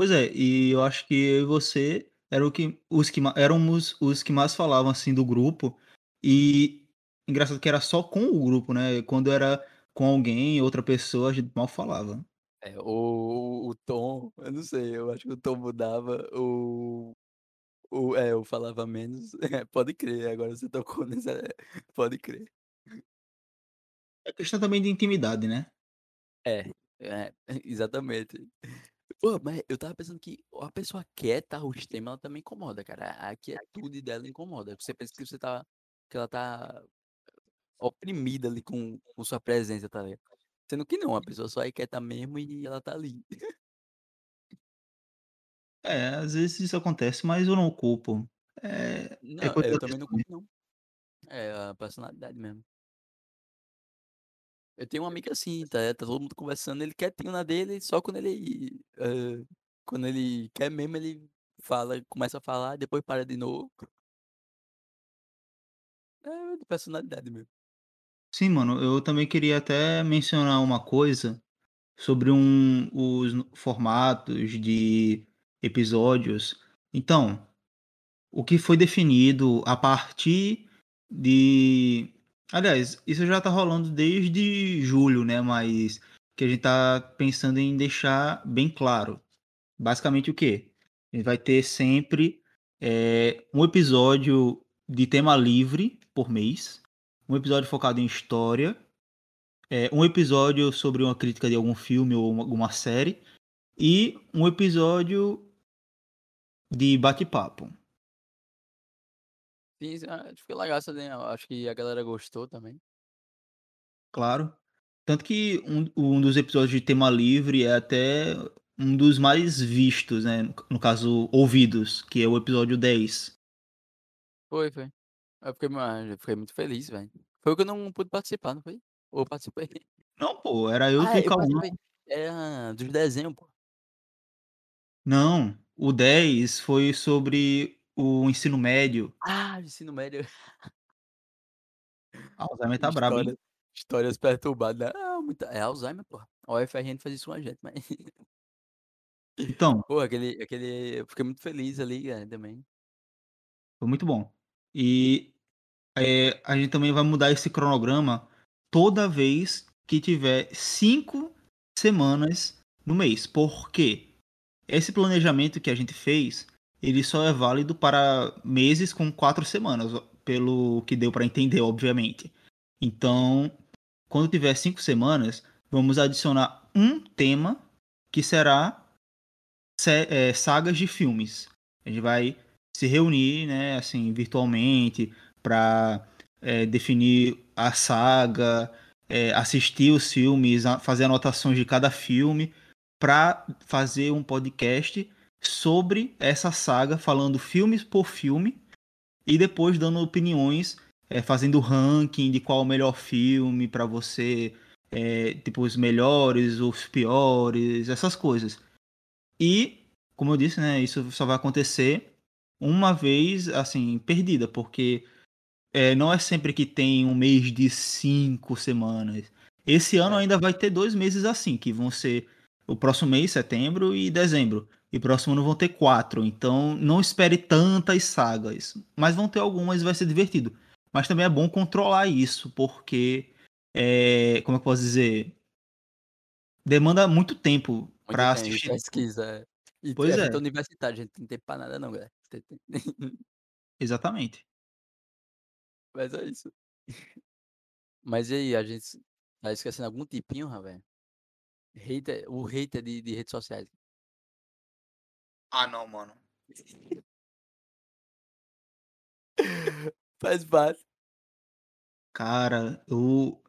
Pois é, e eu acho que eu e você eram o que, os que éramos os que mais falavam assim do grupo. E engraçado que era só com o grupo, né? Quando era com alguém, outra pessoa, a gente mal falava. É, o, o tom, eu não sei, eu acho que o tom mudava, o, o, é, eu falava menos, é, pode crer, agora você tocou nessa, pode crer. É questão também de intimidade, né? É, é, exatamente. Pô, mas eu tava pensando que a pessoa quieta, o extremo, ela também incomoda, cara. A quietude dela incomoda. Você pensa que você tá, que ela tá oprimida ali com, com sua presença, tá ligado? Sendo que não, a pessoa só é quieta mesmo e ela tá ali. É, às vezes isso acontece, mas eu não culpo. É, é Não, coisa eu também não culpo, não. É a personalidade mesmo. Eu tenho um amigo assim, tá? Tá todo mundo conversando, ele quietinho na dele, só quando ele. eh, quando ele quer mesmo, ele fala, começa a falar, depois para de novo. É de personalidade mesmo. Sim, mano, eu também queria até mencionar uma coisa sobre um, os formatos de episódios. Então, o que foi definido a partir de Aliás, isso já tá rolando desde julho, né? Mas que a gente tá pensando em deixar bem claro. Basicamente o quê? A gente vai ter sempre é, um episódio de tema livre por mês, um episódio focado em história, é, um episódio sobre uma crítica de algum filme ou alguma série e um episódio de bate-papo. Sim, que foi legal essa Acho que a galera gostou também. Claro. Tanto que um, um dos episódios de tema livre é até um dos mais vistos, né? No, caso, ouvidos, que é o episódio 10. Foi, foi. Eu fiquei, ma- eu fiquei muito feliz, velho. Foi o que eu não pude participar, não foi? Ou participei? Não, pô, era eu, Ah, e eu Cauã. participei. Era dos desenhos, pô. Não, o 10 foi sobre o ensino médio. Ah, do ensino médio. Alzheimer tá brabo, hein? História, histórias perturbadas. Ah, muita... É Alzheimer, pô. A UFRN faz isso com a gente, mas. Então, Pô, aquele, aquele. Eu fiquei muito feliz ali, cara, também. foi muito bom. E é, a gente também vai mudar esse cronograma toda vez que tiver cinco semanas no mês. Por quê? Esse planejamento que a gente fez, ele só é válido para meses com quatro semanas, pelo que deu para entender, obviamente. Então, quando tiver cinco semanas, vamos adicionar um tema que será é, sagas de filmes. A gente vai se reunir, né, assim, virtualmente, para definir a saga, é, assistir os filmes, fazer anotações de cada filme, para fazer um podcast sobre essa saga, falando filmes por filme e depois dando opiniões, é, fazendo ranking de qual o melhor filme para você, é, tipo os melhores, os piores, essas coisas. E, como eu disse, né, isso só vai acontecer uma vez, assim, perdida, porque é, não é sempre que tem um mês de cinco semanas. Esse ano É. ainda vai ter dois meses assim, que vão ser o próximo mês, setembro e dezembro. E próximo ano vão ter quatro. Então não espere tantas sagas. Mas vão ter algumas e vai ser divertido. Mas também é bom controlar isso, porque, é, como eu posso dizer, demanda muito tempo para assistir. pesquisa. é. E Pois é. é universitário, a gente não tem tempo pra nada, não, galera. Exatamente. Mas é isso. Mas e aí, a gente tá esquecendo algum tipinho, velho? Hater, o hater de, de redes sociais. Ah, não, mano. Faz parte. Cara, eu.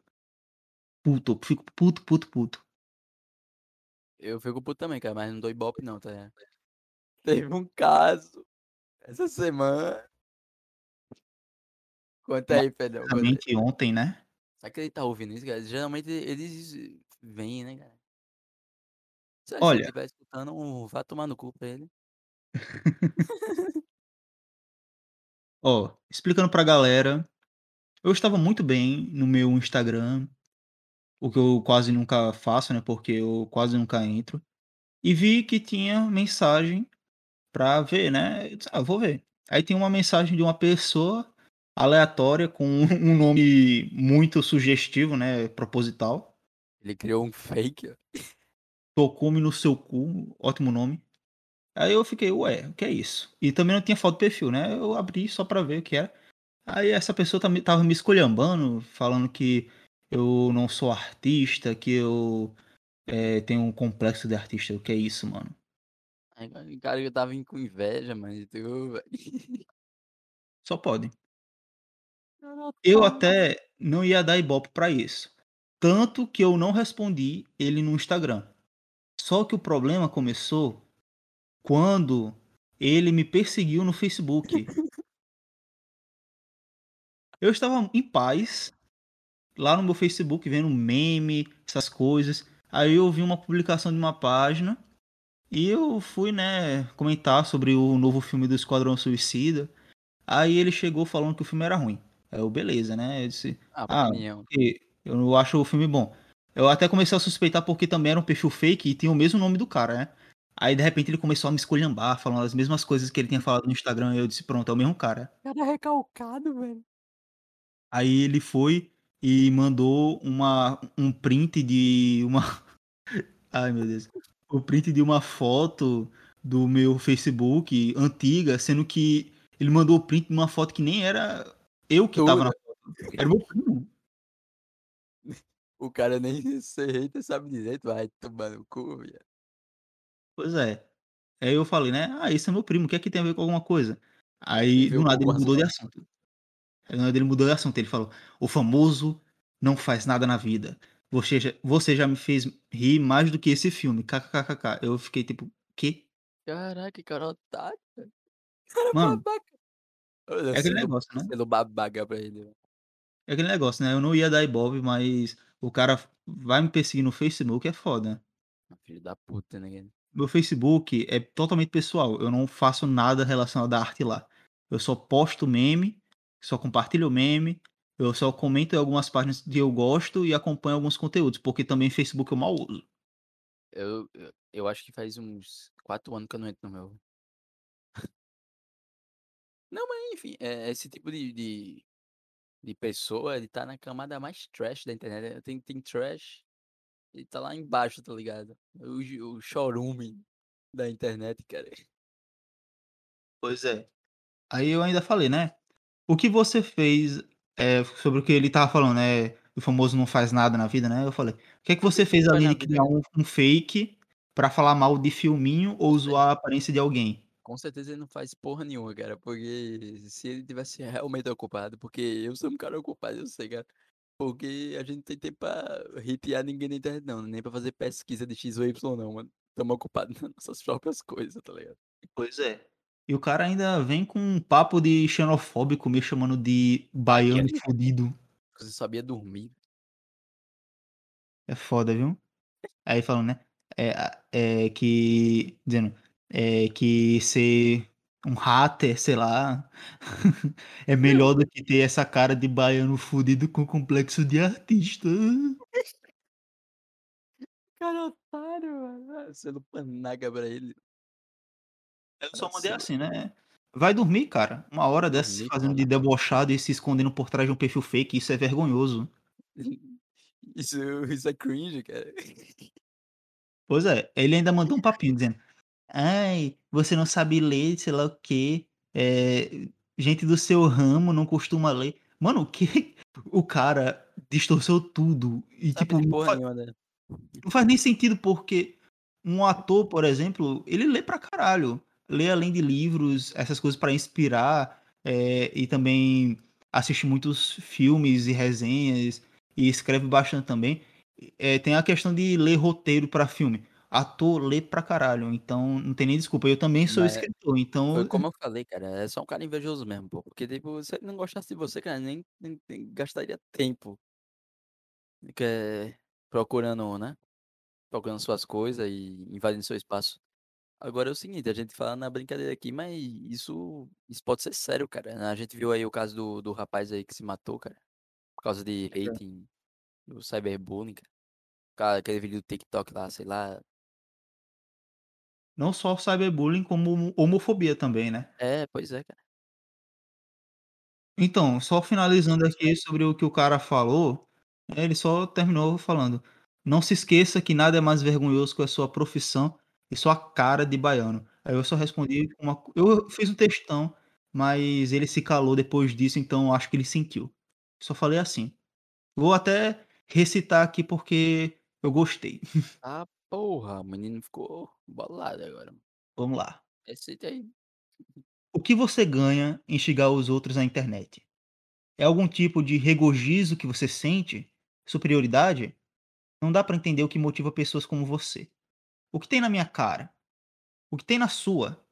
Puto, eu fico puto, puto, puto. Eu fico puto também, cara, mas não dou ibope não, tá ligado? Teve um caso essa semana. Conta aí, Pedrão. Conta aí. Ontem, né? Será que ele tá ouvindo isso, cara? Geralmente eles vêm, né, cara? Se ele Olha, estiver escutando, vá tomar no cu pra ele. ó, explicando pra galera, eu estava muito bem no meu Instagram, o que eu quase nunca faço, né? Porque eu quase nunca entro. E vi que tinha mensagem pra ver, né? Eu disse, ah, vou ver. Aí tem uma mensagem de uma pessoa aleatória com um nome muito sugestivo, né? Proposital. Ele criou um fake, ó. Tocou-me no seu cu, ótimo nome. Aí eu fiquei, ué, o que é isso? E também não tinha foto de perfil, né? Eu abri só pra ver o que era. Aí essa pessoa tá tava me esculhambando, falando que eu não sou artista, que eu é, tenho um complexo de artista. O que é isso, mano? O cara eu tava com inveja, mano, tu. Só pode. Eu até não ia dar ibope pra isso. Tanto que eu não respondi ele no Instagram. Só que o problema começou quando ele me perseguiu no Facebook. Eu estava em paz lá no meu Facebook vendo meme, essas coisas. Aí eu vi uma publicação de uma página e eu fui, né, comentar sobre o novo filme do Esquadrão Suicida. Aí ele chegou falando que o filme era ruim. Aí eu, beleza, né? Eu disse, Ah, ah, porque eu não acho o filme bom. Eu até comecei a suspeitar porque também era um perfil fake e tinha o mesmo nome do cara, né? Aí de repente ele começou a me esculhambar, falando as mesmas coisas que ele tinha falado no Instagram. E eu disse, pronto, é o mesmo cara. Cara recalcado, velho. Aí ele foi e mandou uma, um print de uma. Ai meu Deus. O print de uma foto do meu Facebook antiga, sendo que ele mandou o print de uma foto que nem era eu que tava na foto. Era meu primo. O cara nem ser hater sabe direito, vai tomar no cu, viado. Pois é. Aí eu falei, né? Ah, esse é meu primo, o que é que tem a ver com alguma coisa? Aí do nada ele mudou de assunto. Aí do nada ele mudou de assunto. Ele falou: O famoso não faz nada na vida. Você já, você já me fez rir mais do que esse filme. KKKK. Eu fiquei tipo, quê? Caraca, cara otário, velho. Cara Mano, babaca. É aquele negócio, né? sendo babaca pra ele, velho. É aquele negócio, né? Eu não ia dar ibope, mas o cara vai me perseguir no Facebook é foda. Filho da puta, né. Meu Facebook é totalmente pessoal. Eu não faço nada relacionado à arte lá. Eu só posto meme, só compartilho meme, eu só comento em algumas páginas que eu gosto e acompanho alguns conteúdos, porque também Facebook eu mal uso. Eu eu eu acho que faz uns 4 anos que eu não entro no meu. Não, mas enfim, eh, esse tipo de de de pessoa, ele tá na camada mais trash da internet, né. Tem tem trash, ele tá lá embaixo, tá ligado. O o chorume da internet, cara. Pois é. Aí eu ainda falei, né? O que você fez, eh, sobre o que ele estava falando, né? O famoso não faz nada na vida, né? Eu falei: "O que é que você fez ali de vida, criar um um fake pra falar mal de filminho ou cer zoar a aparência de alguém?" Com certeza ele não faz porra nenhuma, cara, porque se ele tivesse realmente ocupado porque eu sou um cara ocupado, eu sei, cara. Porque a gente não tem tempo pra hatear ninguém na internet não, nem pra fazer pesquisa de X ou Y não, mano. Estamos ocupados nas nossas próprias coisas, tá ligado. Pois é. E o cara ainda vem com um papo de xenofóbico, me chamando de baiano Baiano? fudido. Você sabia dormir. É foda, viu? Aí falando, né, a eh, que dizendo, eh, que ser um hater, sei lá, é melhor do que ter essa cara de baiano fudido com complexo de artista. Cara otário, mano. Sendo panaca pra ele. Eu Ah, só mandei assim, né: "Vai dormir, cara. Uma hora dessa se fazendo de debochado e se escondendo por trás de um perfil fake, isso é vergonhoso". Isso isso é cringe, cara. Pois é. Ele ainda mandou um papinho dizendo: "Ai, você não sabe ler, sei lá o quê, eh, gente do seu ramo não costuma ler". Mano, o que o cara distorceu tudo e Sabe tipo, não porra fa nenhuma, né. não faz nem sentido, porque um ator, por exemplo, ele lê pra caralho. Lê além de livros, essas coisas pra inspirar, eh, e também assiste muitos filmes e resenhas, e escreve bastante também. Eh, tem a questão de ler roteiro pra filme. Ator lê pra caralho, então não tem nem desculpa. Eu também sou Mas escritor, foi então como eu falei, cara, é só um cara invejoso mesmo, pô. Porque, tipo, se ele não gostasse de você, cara, nem nem nem gastaria tempo que eh, procurando, né, procurando suas coisas e invadindo seu espaço. Agora é o seguinte, a gente fala na brincadeira aqui, mas isso isso pode ser sério, cara. A gente viu aí o caso do do rapaz aí que se matou, cara, por causa de É. hating, do cyberbullying. Cara, aquele vídeo do TikTok lá, sei lá. Não só cyberbullying, como homo homofobia também, né. É, pois é, cara. Então, só finalizando aqui sobre o que o cara falou, ele só terminou falando: "Não se esqueça que nada é mais vergonhoso que a sua profissão e sua cara de baiano". Aí eu só respondi uma eu fiz um textão, mas ele se calou depois disso, então acho que ele sentiu. Só falei assim. Vou até recitar aqui, porque eu gostei. Ah, porra, o menino ficou bolado agora. Vamos lá. Recita aí. O que você ganha em xingar os outros na internet? É algum tipo de regozijo que você sente? Superioridade? Não dá pra entender o que motiva pessoas como você. O que tem na minha cara? O que tem na sua?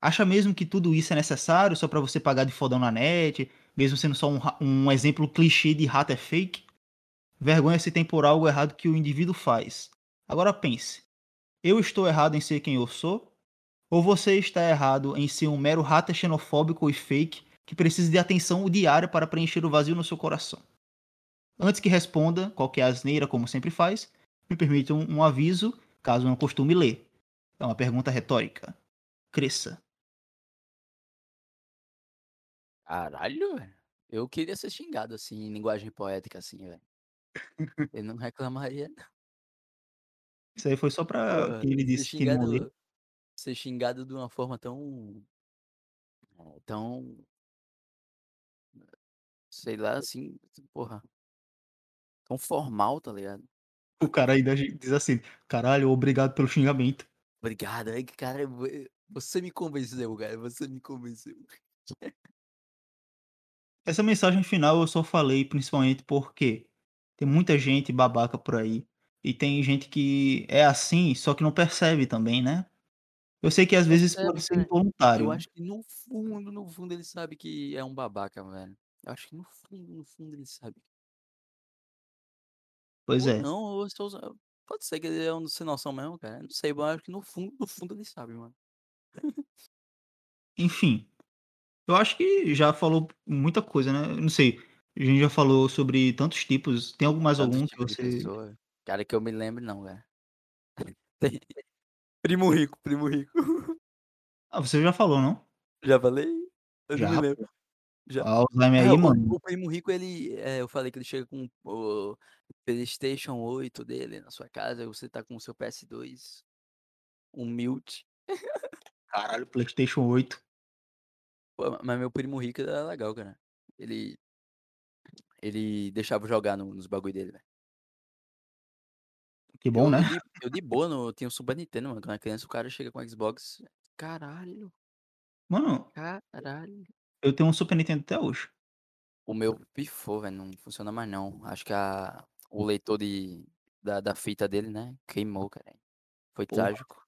Acha mesmo que tudo isso é necessário só pra você pagar de fodão na net, mesmo sendo só um um exemplo clichê de hater fake? Vergonha se tem por algo errado que o indivíduo faz. Agora pense, eu estou errado em ser quem eu sou? Ou você está errado em ser um mero hater xenofóbico e fake que precisa de atenção diária para preencher o vazio no seu coração? Antes que responda qualquer asneira, como sempre faz, me permita um, um aviso, caso não costume ler. É uma pergunta retórica. Cresça. Caralho, velho. Eu queria ser xingado, assim, em linguagem poética, assim, velho. Eu não reclamaria não. Isso aí foi só pra que ele disse que não lê. ser xingado de uma forma tão eh, tão sei lá, assim, porra tão formal, tá ligado? O cara ainda diz assim: "Caralho, obrigado pelo xingamento". Obrigado, aí cara, vo você me convenceu, cara, você me convenceu. Essa mensagem final eu só falei principalmente porque tem muita gente babaca por aí, e tem gente que é assim, só que não percebe também, né. Eu sei que às vezes pode ser cara. Eu involuntário. acho que no fundo, no fundo ele sabe que é um babaca, velho. Eu acho que no fundo, no fundo ele sabe. Pois Ou é. não, ou pode ser que ele é um sem noção mesmo, cara, não sei, mas acho que no fundo, no fundo ele sabe, mano. Enfim, eu acho que já falou muita coisa, né, eu não sei, a gente já falou sobre tantos tipos, tem algum mais algum que você pessoa, cara, que eu me lembre não, velho. Tem primo rico, primo rico. Ah, você já falou, não? Já falei? Eu não me Já, lembro. Já. Alzheimer É, aí, o mano o primo rico ele, eh, eu falei que ele chega com o PlayStation 8 dele na sua casa e você tá com o seu PS2 humilde. Caralho, PlayStation 8. Pô, mas meu primo rico era legal, cara. Ele ele deixava eu jogar no nos bagulho dele, velho. Que bom, Eu né. eu de eu de boa no eu tinha o Super Nintendo, mano, quando era criança o cara chega com o Xbox, caralho. Mano Caralho. eu tenho um Super Nintendo até hoje. O meu pifou, velho, não funciona mais não. Acho que a o leitor de da da fita dele, né, queimou, cara. Foi Porra. trágico.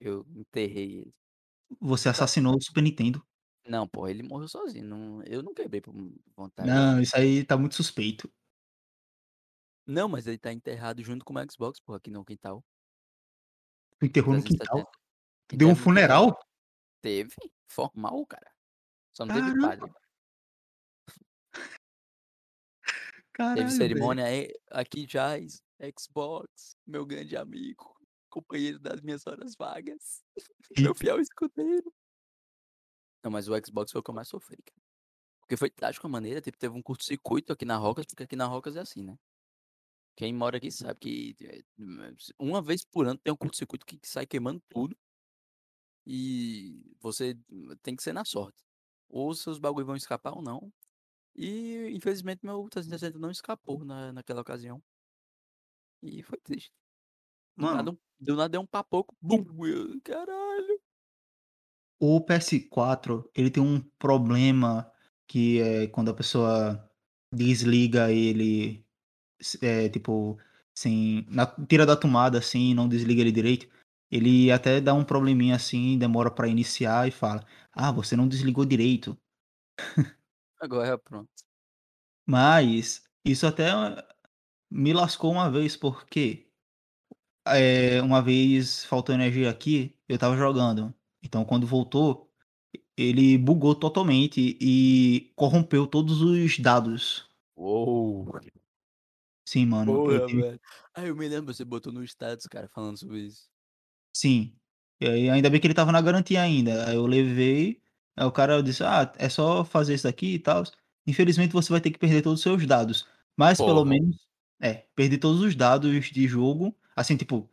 Eu enterrei ele. Você assassinou o Super Nintendo. Não, pô, ele morreu sozinho, não eu não quebrei por vontade. Não, isso aí tá muito suspeito. Não, mas ele tá enterrado junto com o Xbox, pô, aqui no quintal. Enterrou no quintal? 370. Tu deu um no quintal. funeral? Teve, formal, cara. Só não teve Caramba. padre. Teve Caralho, velho. cerimônia, eh, aqui jaz Xbox, meu grande amigo, companheiro das minhas horas vagas, meu Eita. fiel escudeiro. Não, mas o Xbox foi o que eu mais sofri, cara. Porque foi trágico a maneira, tipo, teve um curto-circuito aqui na Rocas, porque aqui na Rocas é assim, né. Quem mora aqui sabe que, eh, uma vez por ano tem um curto-circuito que sai queimando tudo. E você tem que ser na sorte. Ou seus bagulho vão escapar ou não. E infelizmente meu 360 não escapou na naquela ocasião. E foi triste. Do nada Mano do nada deu um papoco, bum, "Caralho". O PS4, ele tem um problema que é quando a pessoa desliga ele, eh, tipo, sem na tira da tomada, assim, e não desliga ele direito, ele até dá um probleminha, assim, demora pra iniciar e fala: "Ah, você não desligou direito". Agora pronto. Mas, isso até me lascou uma vez, porque, eh, uma vez faltou energia aqui, eu estava jogando, então quando voltou, ele bugou totalmente e corrompeu todos os dados. Uou. Sim, mano, eu Porra, tive velho. Ah, eu me lembro, você botou no status, cara, falando sobre isso. Sim. E aí ainda bem que ele estava na garantia ainda, aí eu levei, aí o cara disse: "Ah, é só fazer isso aqui e tals, infelizmente você vai ter que perder todos os seus dados, mas pelo Porra. menos" é, perdi todos os dados de jogo, assim, tipo,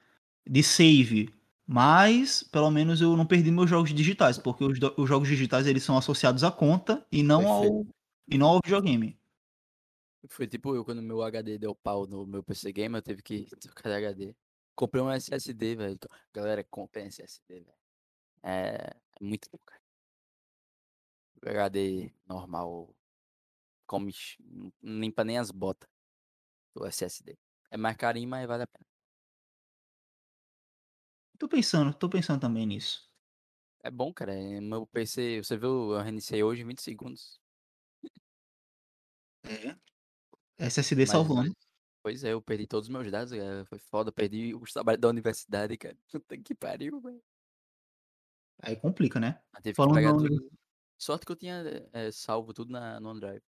de save, mas pelo menos eu não perdi meus jogos digitais, porque os do os jogos digitais eles são associados à conta e não Perfeito. ao e não ao videogame. Foi tipo eu, quando meu HD deu pau no meu PC gamer, eu tive que trocar de HD. Comprei um SSD, velho. Galera, comprem SSD, velho. É muito bom, cara. O HD normal come limpa nem as bota, o SSD. É mais carinho, mas vale a pena. Tô pensando, tô pensando também nisso. É bom, cara, eh, meu PC você viu, eu reiniciei hoje em 20 segundos. É. SSD Mas salvando. pois é, eu perdi todos os meus dados, eh, foi foda, perdi os trabalhos da universidade, cara. Puta que pariu, velho. Aí complica, né. Tive que Falando tudo sorte que eu tinha, eh, salvo tudo na no OneDrive.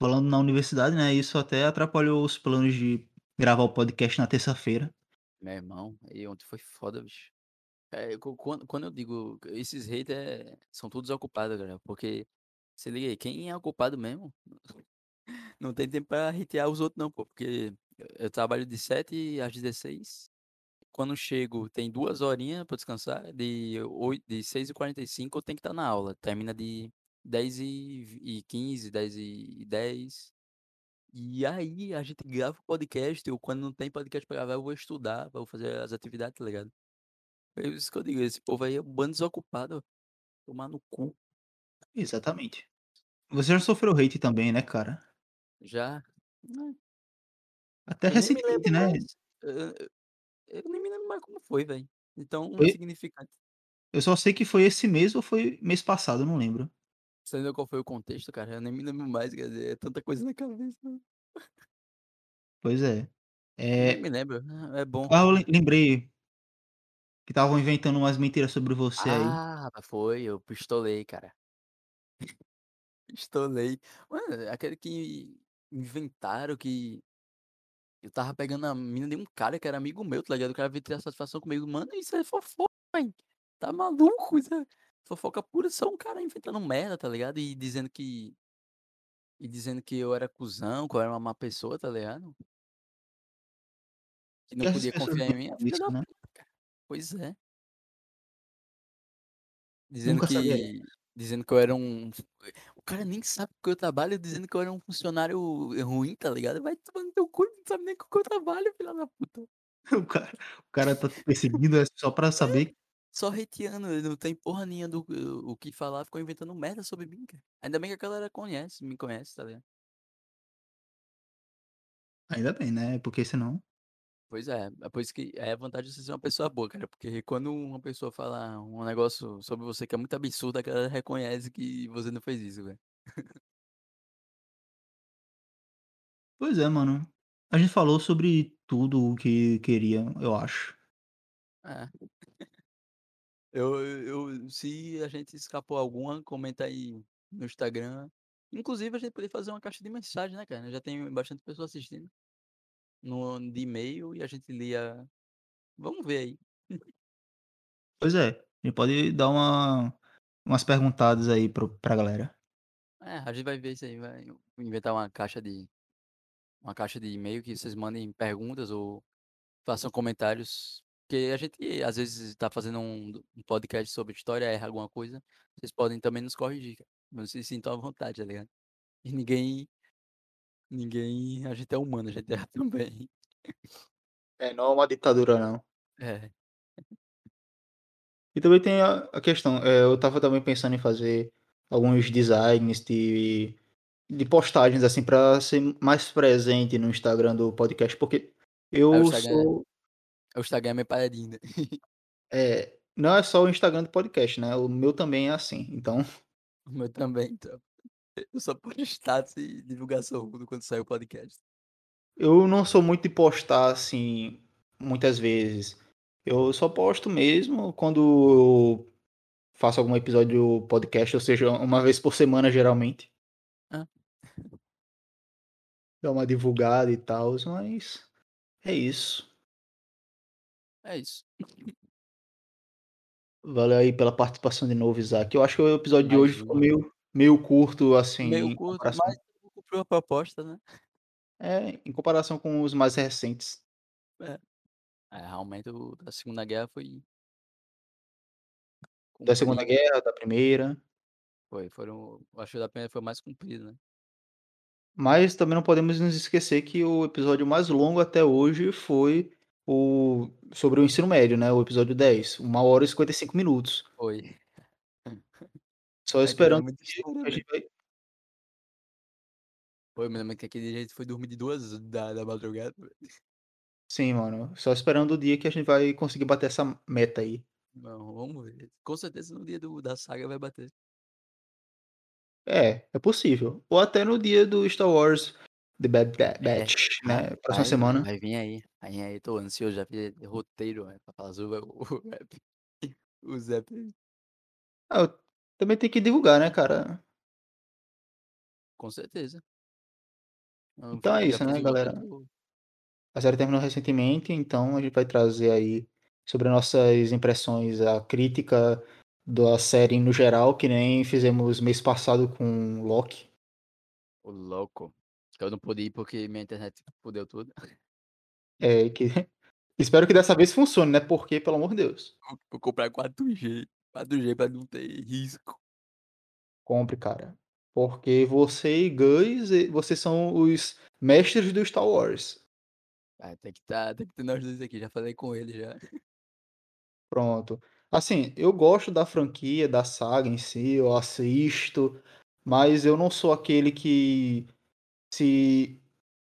Falando na universidade, né, isso até atrapalhou os planos de gravar o podcast na terça-feira. Meu irmão, e ontem foi foda, bicho. Quan quando quando eu digo esses hater, eh, são todos ocupados, galera, porque Se liga aí, quem é o culpado mesmo? Não tem tempo pra hatear os outros não, pô, porque eu eu trabalho de 7 às 16. Quando chego, tem 2 horinhas pra descansar, de oito de 6h45 eu tenho que estar na aula, termina de 10h15, 10h10. E aí a gente grava o podcast, ou quando não tem podcast pra gravar eu vou estudar, vou fazer as atividades, tá ligado? É isso que eu digo, esse povo aí é um bando desocupado, tomar no cu. Exatamente. Você já sofreu hate também, né, cara? Já. Né. Até Eu recentemente, né? mais, eu eu nem me lembro mais como foi, velho, de tão Foi insignificante. Eu só sei que foi esse mês ou foi mês passado, eu não lembro. Você lembra qual foi o contexto, cara? Eu nem me lembro mais, quer dizer, é tanta coisa na cabeça. Pois é. Eu nem me lembro, ah, é bom. Ah, eu lem lembrei. Que estavam inventando umas mentiras sobre você aí. Ah, foi, eu pistolei, cara. Pistolei. Mano, aquele que inventaram que eu estava pegando a mina de um cara que era amigo meu, tá ligado? O cara veio tirar satisfação comigo. Mano, isso é fofoca, velho. Tá maluco? Isso é fofoca pura, só um cara inventando merda, tá ligado? E dizendo que e dizendo que eu era cuzão, que eu era uma má pessoa, tá ligado? Que não essas podia confiar em mim, é isso, né? Pois é. Dizendo Nunca sabia que essa. Dizendo que eu era um o cara nem sabe com que eu trabalho, dizendo que eu era um funcionário ruim, tá ligado? Vai tomar no teu cu, não sabe nem com que eu trabalho, filha da puta. O cara o cara tá perseguindo, é só pra É, saber só hateando, ele não tem porra nenhuma do o que falar, ficou inventando merda sobre mim, cara. Ainda bem que a galera conhece, me conhece, tá ligado? Ainda bem, né, porque senão Pois é, é por isso que é a vantagem de você ser uma pessoa boa, cara, porque quando uma pessoa fala um negócio sobre você que é muito absurdo, a galera reconhece que você não fez isso, velho. Pois é, mano. A gente falou sobre tudo o que queria, eu acho. É. Eu eu se a gente escapou alguma, comenta aí no Instagram. Inclusive a gente podia fazer uma caixa de mensagem, né, cara? Já tem bastante pessoa assistindo. No de e-mail e a gente lia vamos ver aí. Pois é, a gente pode dar uma umas perguntadas aí para o pra galera. É, a gente vai ver isso aí, vai inventar uma caixa de uma caixa de e-mail que vocês mandem perguntas ou façam comentários, porque a gente às vezes tá fazendo um um podcast sobre história, erra alguma coisa, vocês podem também nos corrigir, cara. Não se sintam à vontade, tá ligado? E ninguém ninguém a gente é humano, a gente erra também. É, não é uma ditadura não. É. E também tem a a questão, eh, eu estava também pensando em fazer alguns designs de de postagens, assim, pra ser mais presente no Instagram do podcast, porque o eu Instagram sou o Instagram é meio paredinho, né. É, não é só o Instagram do podcast, né, o meu também é assim, então O meu também, então. Eu só posto status e divulgação quando sair o podcast. Eu não sou muito de postar, assim, muitas vezes. Eu só posto mesmo quando eu faço algum episódio podcast, ou seja, uma vez por semana, geralmente. Hã. Dar uma divulgada e tals, mas é isso. É isso. Valeu aí pela participação de novo, Isaac. Eu acho que o episódio de hoje ficou meio meio curto, assim, Meio curto, mas cumpriu a proposta, né. É, em comparação com os mais recentes. É. É, realmente o da Segunda Guerra foi Da Segunda. Guerra, da Primeira. Foi, foram acho que o da Primeira foi o mais comprido, né. Mas também não podemos nos esquecer que o episódio mais longo até hoje foi o sobre o ensino médio, né, o episódio 10, 1 hora e 55 minutos. Foi. Só é esperando muita o dia história, que a gente vai lembro que aquele gente foi dormir de 2 da da madrugada. Sim, mano, só esperando o dia que a gente vai conseguir bater essa meta aí. Não, vamos ver. Com certeza no dia do da saga vai bater. É, é possível. Ou até no dia do Star Wars The Bad Ba É, Batch, né, próxima rapaz, semana. vai vir aí, vai vir aí, tô ansioso, já fiz roteiro, velho, pra fazer o o rap, o Zep. Ah, eu também tem que divulgar, né, cara. Com certeza. Eu Então é isso, né, galera. A série terminou recentemente, então a gente vai trazer aí sobre nossas impressões, a crítica da série no geral, que nem fizemos mês passado com Loki. O louco. Eu não pude ir porque minha internet fudeu tudo. É, que espero que dessa vez funcione, né? Porque, pelo amor de Deus, Vou comprar 4G. 4G pra não ter risco. compre, cara. Porque você e Gus, e- vocês são os mestres do Star Wars. Ah, tem que tá, tem que ter nós dois aqui. Já falei com ele já. Pronto. Assim, eu gosto da franquia, da saga em si, eu assisto, mas eu não sou aquele que se,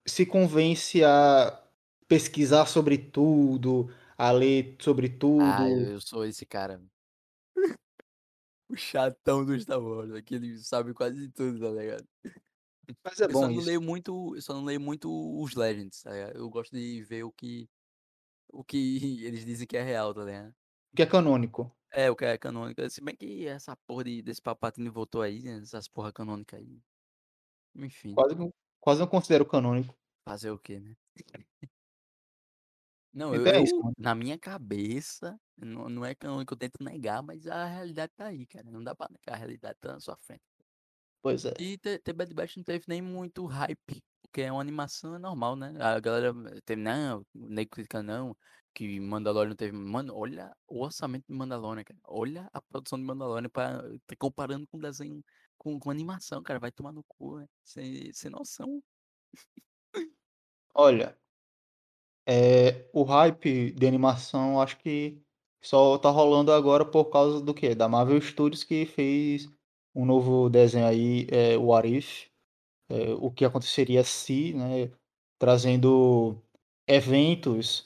se convence a pesquisar sobre tudo, a ler sobre Ah, tudo. eu sou esse cara. O chatão do Star Wars. Aquele sabe quase tudo, tá ligado? Mas é Eu só bom não isso. leio muito, eu só não leio muito os Legends, tá ligado? Eu gosto de ver o que o que eles dizem que é real, tá ligado? Que é canônico. É, o que é canônico. Se bem que essa porra de, desse Palpatine voltou aí, né? Essas porra canônica aí. Enfim, Quase, não- quase não considero canônico. fazer o quê, né? Não, eu, Então é eu mano. na minha cabeça, não, não é canônico, eu tento negar, mas a realidade tá aí, cara. Não dá pra negar, a realidade tá na sua frente. Pois é. E The, The Bad Batch não teve nem muito hype, porque é uma animação é normal, né? A galera teve, não, nem critica não, que Mandalorian não teve. Mano, olha o orçamento de Mandalorian, cara. Olha a produção de Mandalorian pra, tá comparando com desenho, com, com animação, cara. Vai tomar no cu, né? Sem, sem noção. Olha, é, o hype de animação acho que só tá rolando agora por causa do quê? Da Marvel Studios que fez um novo desenho aí, é, o What If, é, o que aconteceria se, né? Trazendo eventos.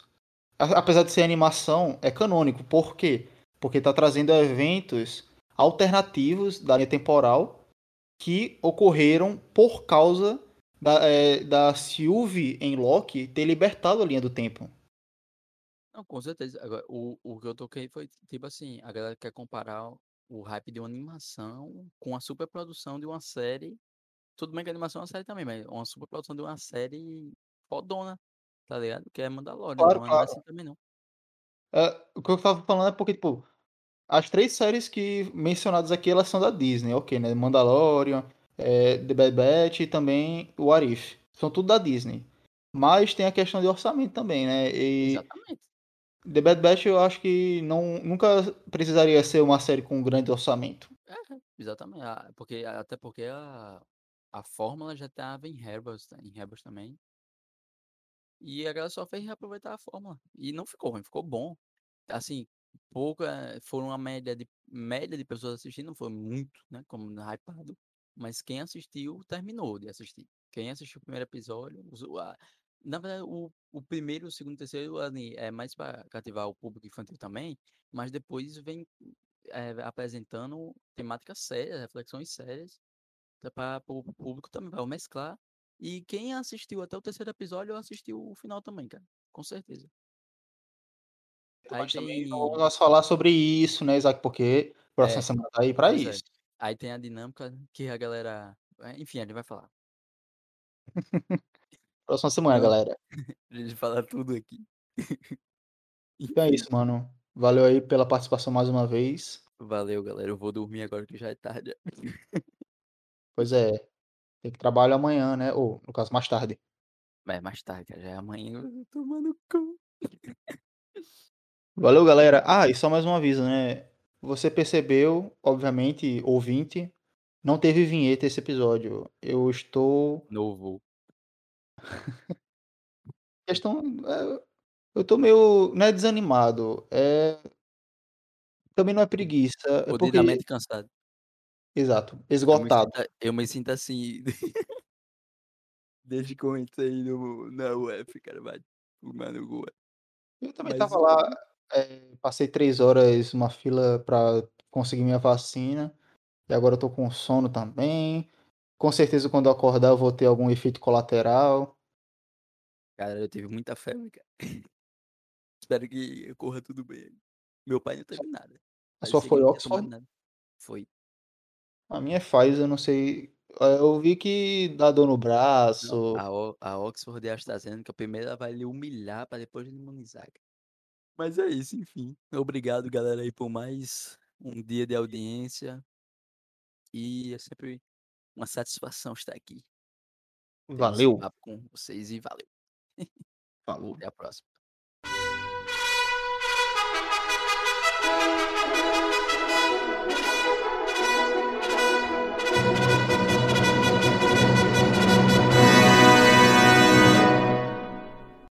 Apesar de ser animação, é canônico. Por quê? Porque tá trazendo eventos alternativos da linha temporal que ocorreram por causa da, é, da Sylvie em Loki ter libertado a linha do tempo. Não, com certeza. Agora, o, o que eu toquei foi, tipo assim, a galera quer comparar o- hype de uma animação com a superprodução de uma série. Tudo bem que a animação é uma série também, mas uma superprodução de uma série fodona, tá ligado? Que é Mandalorian, Claro, não, é claro. assim também não. É, o que eu tava falando é porque, tipo, as três séries que mencionadas aqui, elas são da Disney, ok, né? Mandalorian, é, The Bad Batch e também o What If. São tudo da Disney. Mas tem a questão de orçamento também, né? E Exatamente. The Bad Batch eu acho que não, nunca precisaria ser uma série com grande orçamento. É, exatamente. Ah, Porque, até porque a, a fórmula já tava em Rebels, tá? em Rebels também. E a galera só fez reaproveitar a fórmula. E não ficou ruim, ficou bom. Assim, pouca, foram uma média de, média de pessoas assistindo, não foi muito, né, como hypado. Mas quem assistiu, terminou de assistir. Quem assistiu o primeiro episódio, o- a- na verdade, o, o primeiro, o segundo, o terceiro ali, é mais para cativar o público infantil também, mas depois vem é, apresentando temáticas sérias, reflexões sérias, para o público também, para mesclar. E quem assistiu até o terceiro episódio, assistiu o final também, cara. Com certeza. Aí Mas também tem. não vamos falar sobre isso, né, Isaac? Porque próxima É, semana tá aí pra pois é. isso. Aí tem a dinâmica que a galera. é, Enfim, a gente vai falar. Próxima semana, Não, galera. a gente fala tudo aqui. Então é isso, mano. Valeu aí pela participação mais uma vez. Valeu, galera. Eu vou dormir agora que já é tarde. Pois é, tem que trabalhar amanhã, né? Ou, no caso, mais tarde. Mas mais tarde. Já é amanhã. Tomando cu. Valeu, galera. Ah, e só mais um aviso, né? Você percebeu, obviamente, ouvinte, não teve vinheta esse episódio. Eu estou. Novo. Questão. é, Eu tô meio. Não é desanimado. É. Também não é preguiça. É porque. Fudidamente cansado. Exato. Eu me Esgotado. sinto, eu me sinto assim. Desde que eu entrei no, na UF, cara. Vai tomar no cu. Eu também Mas tava lá. É, passei três horas numa fila pra conseguir minha vacina. E agora eu tô com sono também. Com certeza, quando eu acordar, eu vou ter algum efeito colateral. Cara, eu tive muita febre, cara. Espero que corra tudo bem. Meu pai não teve nada. A sua foi não Oxford? Foi. A minha é Pfizer, eu não sei. É, Eu vi que dá dor no Não, braço. a, O- a Oxford e a AstraZeneca, primeiro ela vai lhe humilhar pra depois imunizar. cara. Mas é isso, enfim. Obrigado, galera, aí, por mais um dia de audiência. E é sempre uma satisfação estar aqui. Valeu. com vocês e valeu. Falou. Até a próxima.